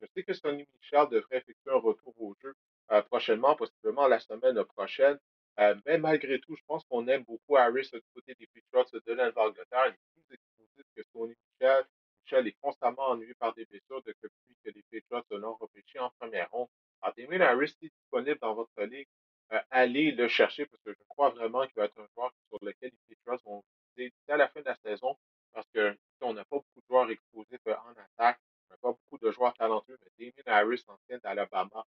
Je sais que Sonny Michel devrait effectuer un retour au jeu prochainement, possiblement la semaine prochaine. Euh, mais malgré tout, je pense qu'on aime beaucoup Harris du côté des Patriots de l'Angleterre. Il est plus explosif que Tony Michel. Michel est constamment ennuyé par des blessures depuis que les Patriots l'ont repêché en première ronde. Alors, Damien Harris est disponible dans votre ligue. Euh, allez le chercher parce que je crois vraiment qu'il va être un joueur sur lequel les Patriots vont viser à la fin de la saison parce qu'on n'a pas beaucoup de joueurs explosifs euh, en attaque. On n'a pas beaucoup de joueurs talentueux, mais Damien Harris, ancien d'Alabama,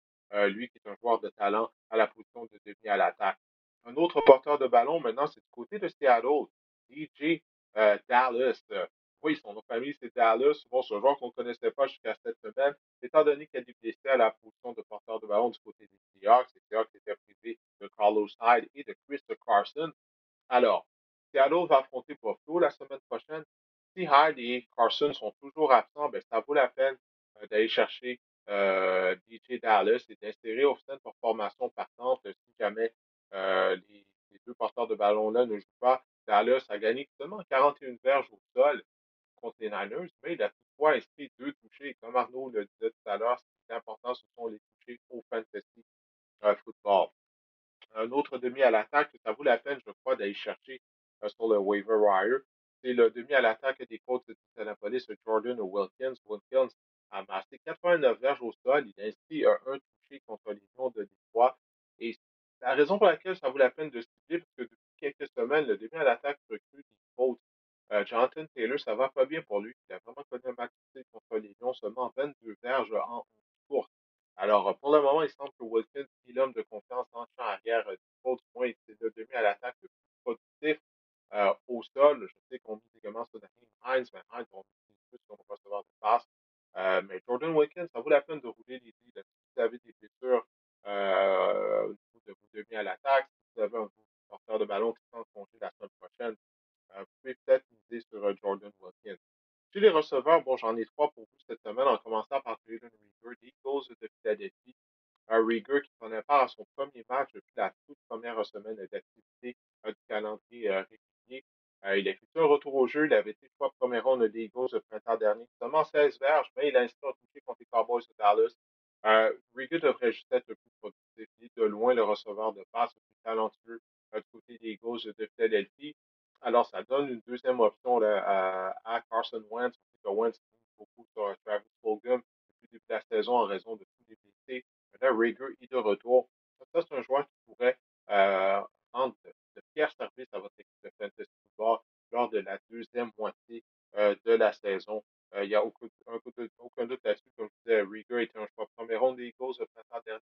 lui qui est un joueur de talent à la position de demi à l'attaque. Un autre porteur de ballon, maintenant, c'est du côté de Seattle. DJ euh, Dallas. Euh, oui, son nom de famille, c'est Dallas. Bon, ce joueur qu'on ne connaissait pas jusqu'à cette semaine, étant donné qu'il a été blessé à la position de porteur de ballon du côté des Seahawks, les Seahawks étaient privés de Carlos Hyde et de Chris Carson. Alors, Seattle va affronter Buffalo la semaine prochaine. Si Hyde et Carson sont toujours absents, ben, ça vaut la peine euh, d'aller chercher DJ Dallas et d'insérer au sein de formation partante si jamais euh, les, deux porteurs de ballon-là ne jouent pas. Dallas a gagné seulement 41 verges au sol contre les Niners, mais il a toutefois inscrit deux touchés. Comme Arnaud le disait tout à l'heure, ce qui est important, ce sont les touchés au fantasy euh, football. Un autre demi à l'attaque, ça vaut la peine, je crois, d'aller chercher euh, sur le waiver wire. C'est le demi à l'attaque des Colts de Indianapolis, Jordan Wilkins. Wilkins a amassé 89 verges au sol. Il a inscrit un touché contre les Lions de Détroit. Et la raison pour laquelle ça vaut la peine de cibler, parce que depuis quelques semaines, le début à l'attaque recrue des fautes. Euh, Jonathan Taylor, ça va pas bien pour lui. Il a vraiment connu un match contre les Lions, seulement 22 verges en 11 courses. Alors, pour le moment, il semble que Wilkins est l'homme de confiance en champ arrière euh, du du moins, c'est le demi à l'attaque le plus productif euh, au sol. Je sais qu'on dit également sur Naheem Hines, mais Hines, on dit plus qu'on va recevoir des passes. Euh, mais Jordan Wilkins, ça vaut la peine de rouler les dés. Si vous avez des blessures euh, de vous demi à l'attaque. Si vous avez un porteur de ballon qui sent congé la semaine prochaine, euh, vous pouvez peut-être miser sur euh, Jordan Wilkins. Chez les receveurs, bon, j'en ai trois pour vous cette semaine, en commençant par Jalen Rieger, des Eagles de Philadelphie. Un Rieger qui prenait part à son premier match depuis la toute première semaine d'activité du calendrier régulier. il a effectué un retour au jeu. Il avait été trois premières rondes des Eagles le printemps dernier. Seulement 16 verges, mais il a inscrit un touché contre les Cowboys de Dallas. Euh, Rieger devrait juste être de loin le receveur de passe le plus talentueux euh, du côté des gauches de Philadelphie. Alors, ça donne une deuxième option à, Carson Wentz. Wentz beaucoup sur Travis Fulgham depuis début de la saison en raison de tous les blessés. Maintenant, Rager est de retour. Ça, c'est un joueur qui pourrait euh, rendre de, fiers services à votre équipe de fantasy football lors de la deuxième moitié euh, de la saison. Euh, il n'y a aucun, aucun doute là-dessus. Comme je disais, Rieger était un choix premier ronde des Eagles le printemps dernier.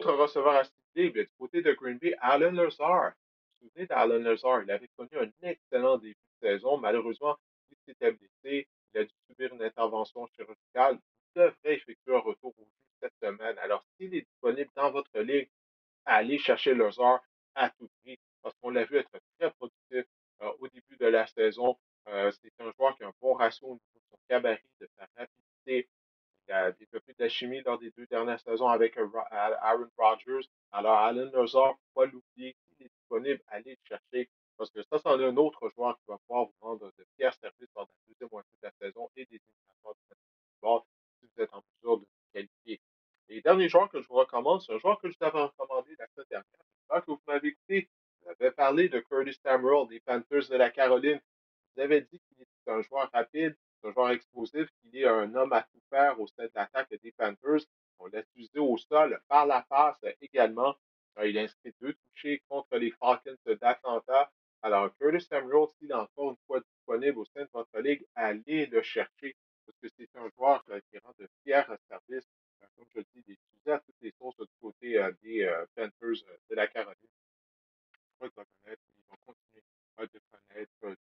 Autre receveur à citer, du côté de Green Bay, Alan Lazar. Vous vous souvenez d'Alan Lazar? Il avait connu un excellent début de saison. Malheureusement, il s'était blessé. Il a dû subir une intervention chirurgicale. Il devrait effectuer un retour au jeu cette semaine. Alors, s'il est disponible dans votre ligue, allez chercher Lazar à tout prix parce qu'on l'a vu être très productif euh, au début de la saison. Euh, c'est un joueur qui a un bon ratio au niveau de son gabarit, de sa rapidité. Il a développé de la chimie lors des deux dernières saisons avec Aaron Rodgers. Alors, Alan Lazar, faut pas l'oublier, s'il est disponible, allez le chercher. Parce que ça, c'en est un autre joueur qui va pouvoir vous rendre de fiers services pendant la deuxième moitié de la saison et des éliminatoires de football si vous êtes en mesure de vous qualifier. Et le dernier joueur que je vous recommande, c'est un joueur que je vous avais recommandé la semaine dernière. J'espère que vous m'avez écouté. J'avais parlé de Curtis Samuel des Panthers de la Caroline. Vous avez dit qu'il est un joueur rapide, un joueur explosif, qu'il est un homme à tout faire au sein de l'attaque des Panthers. On l'a utilisé au sol par la passe également. Il a inscrit deux touchés contre les Falcons d'Atlanta. Alors, Curtis Samuel, s'il est encore une fois disponible au sein de votre ligue, allez le chercher parce que c'est un joueur qui rend de fiers services, comme je le dis, est utilisé à toutes les sources du côté euh, des euh, Panthers euh, de la Caroline ils vont continuer te connaître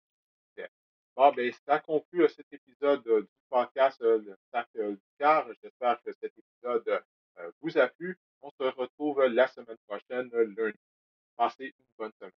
ah, ben, ça conclut euh, cet épisode euh, du podcast euh, Le Sac du Car. J'espère que cet épisode vous a plu. On se retrouve la semaine prochaine, lundi. Passez une bonne semaine.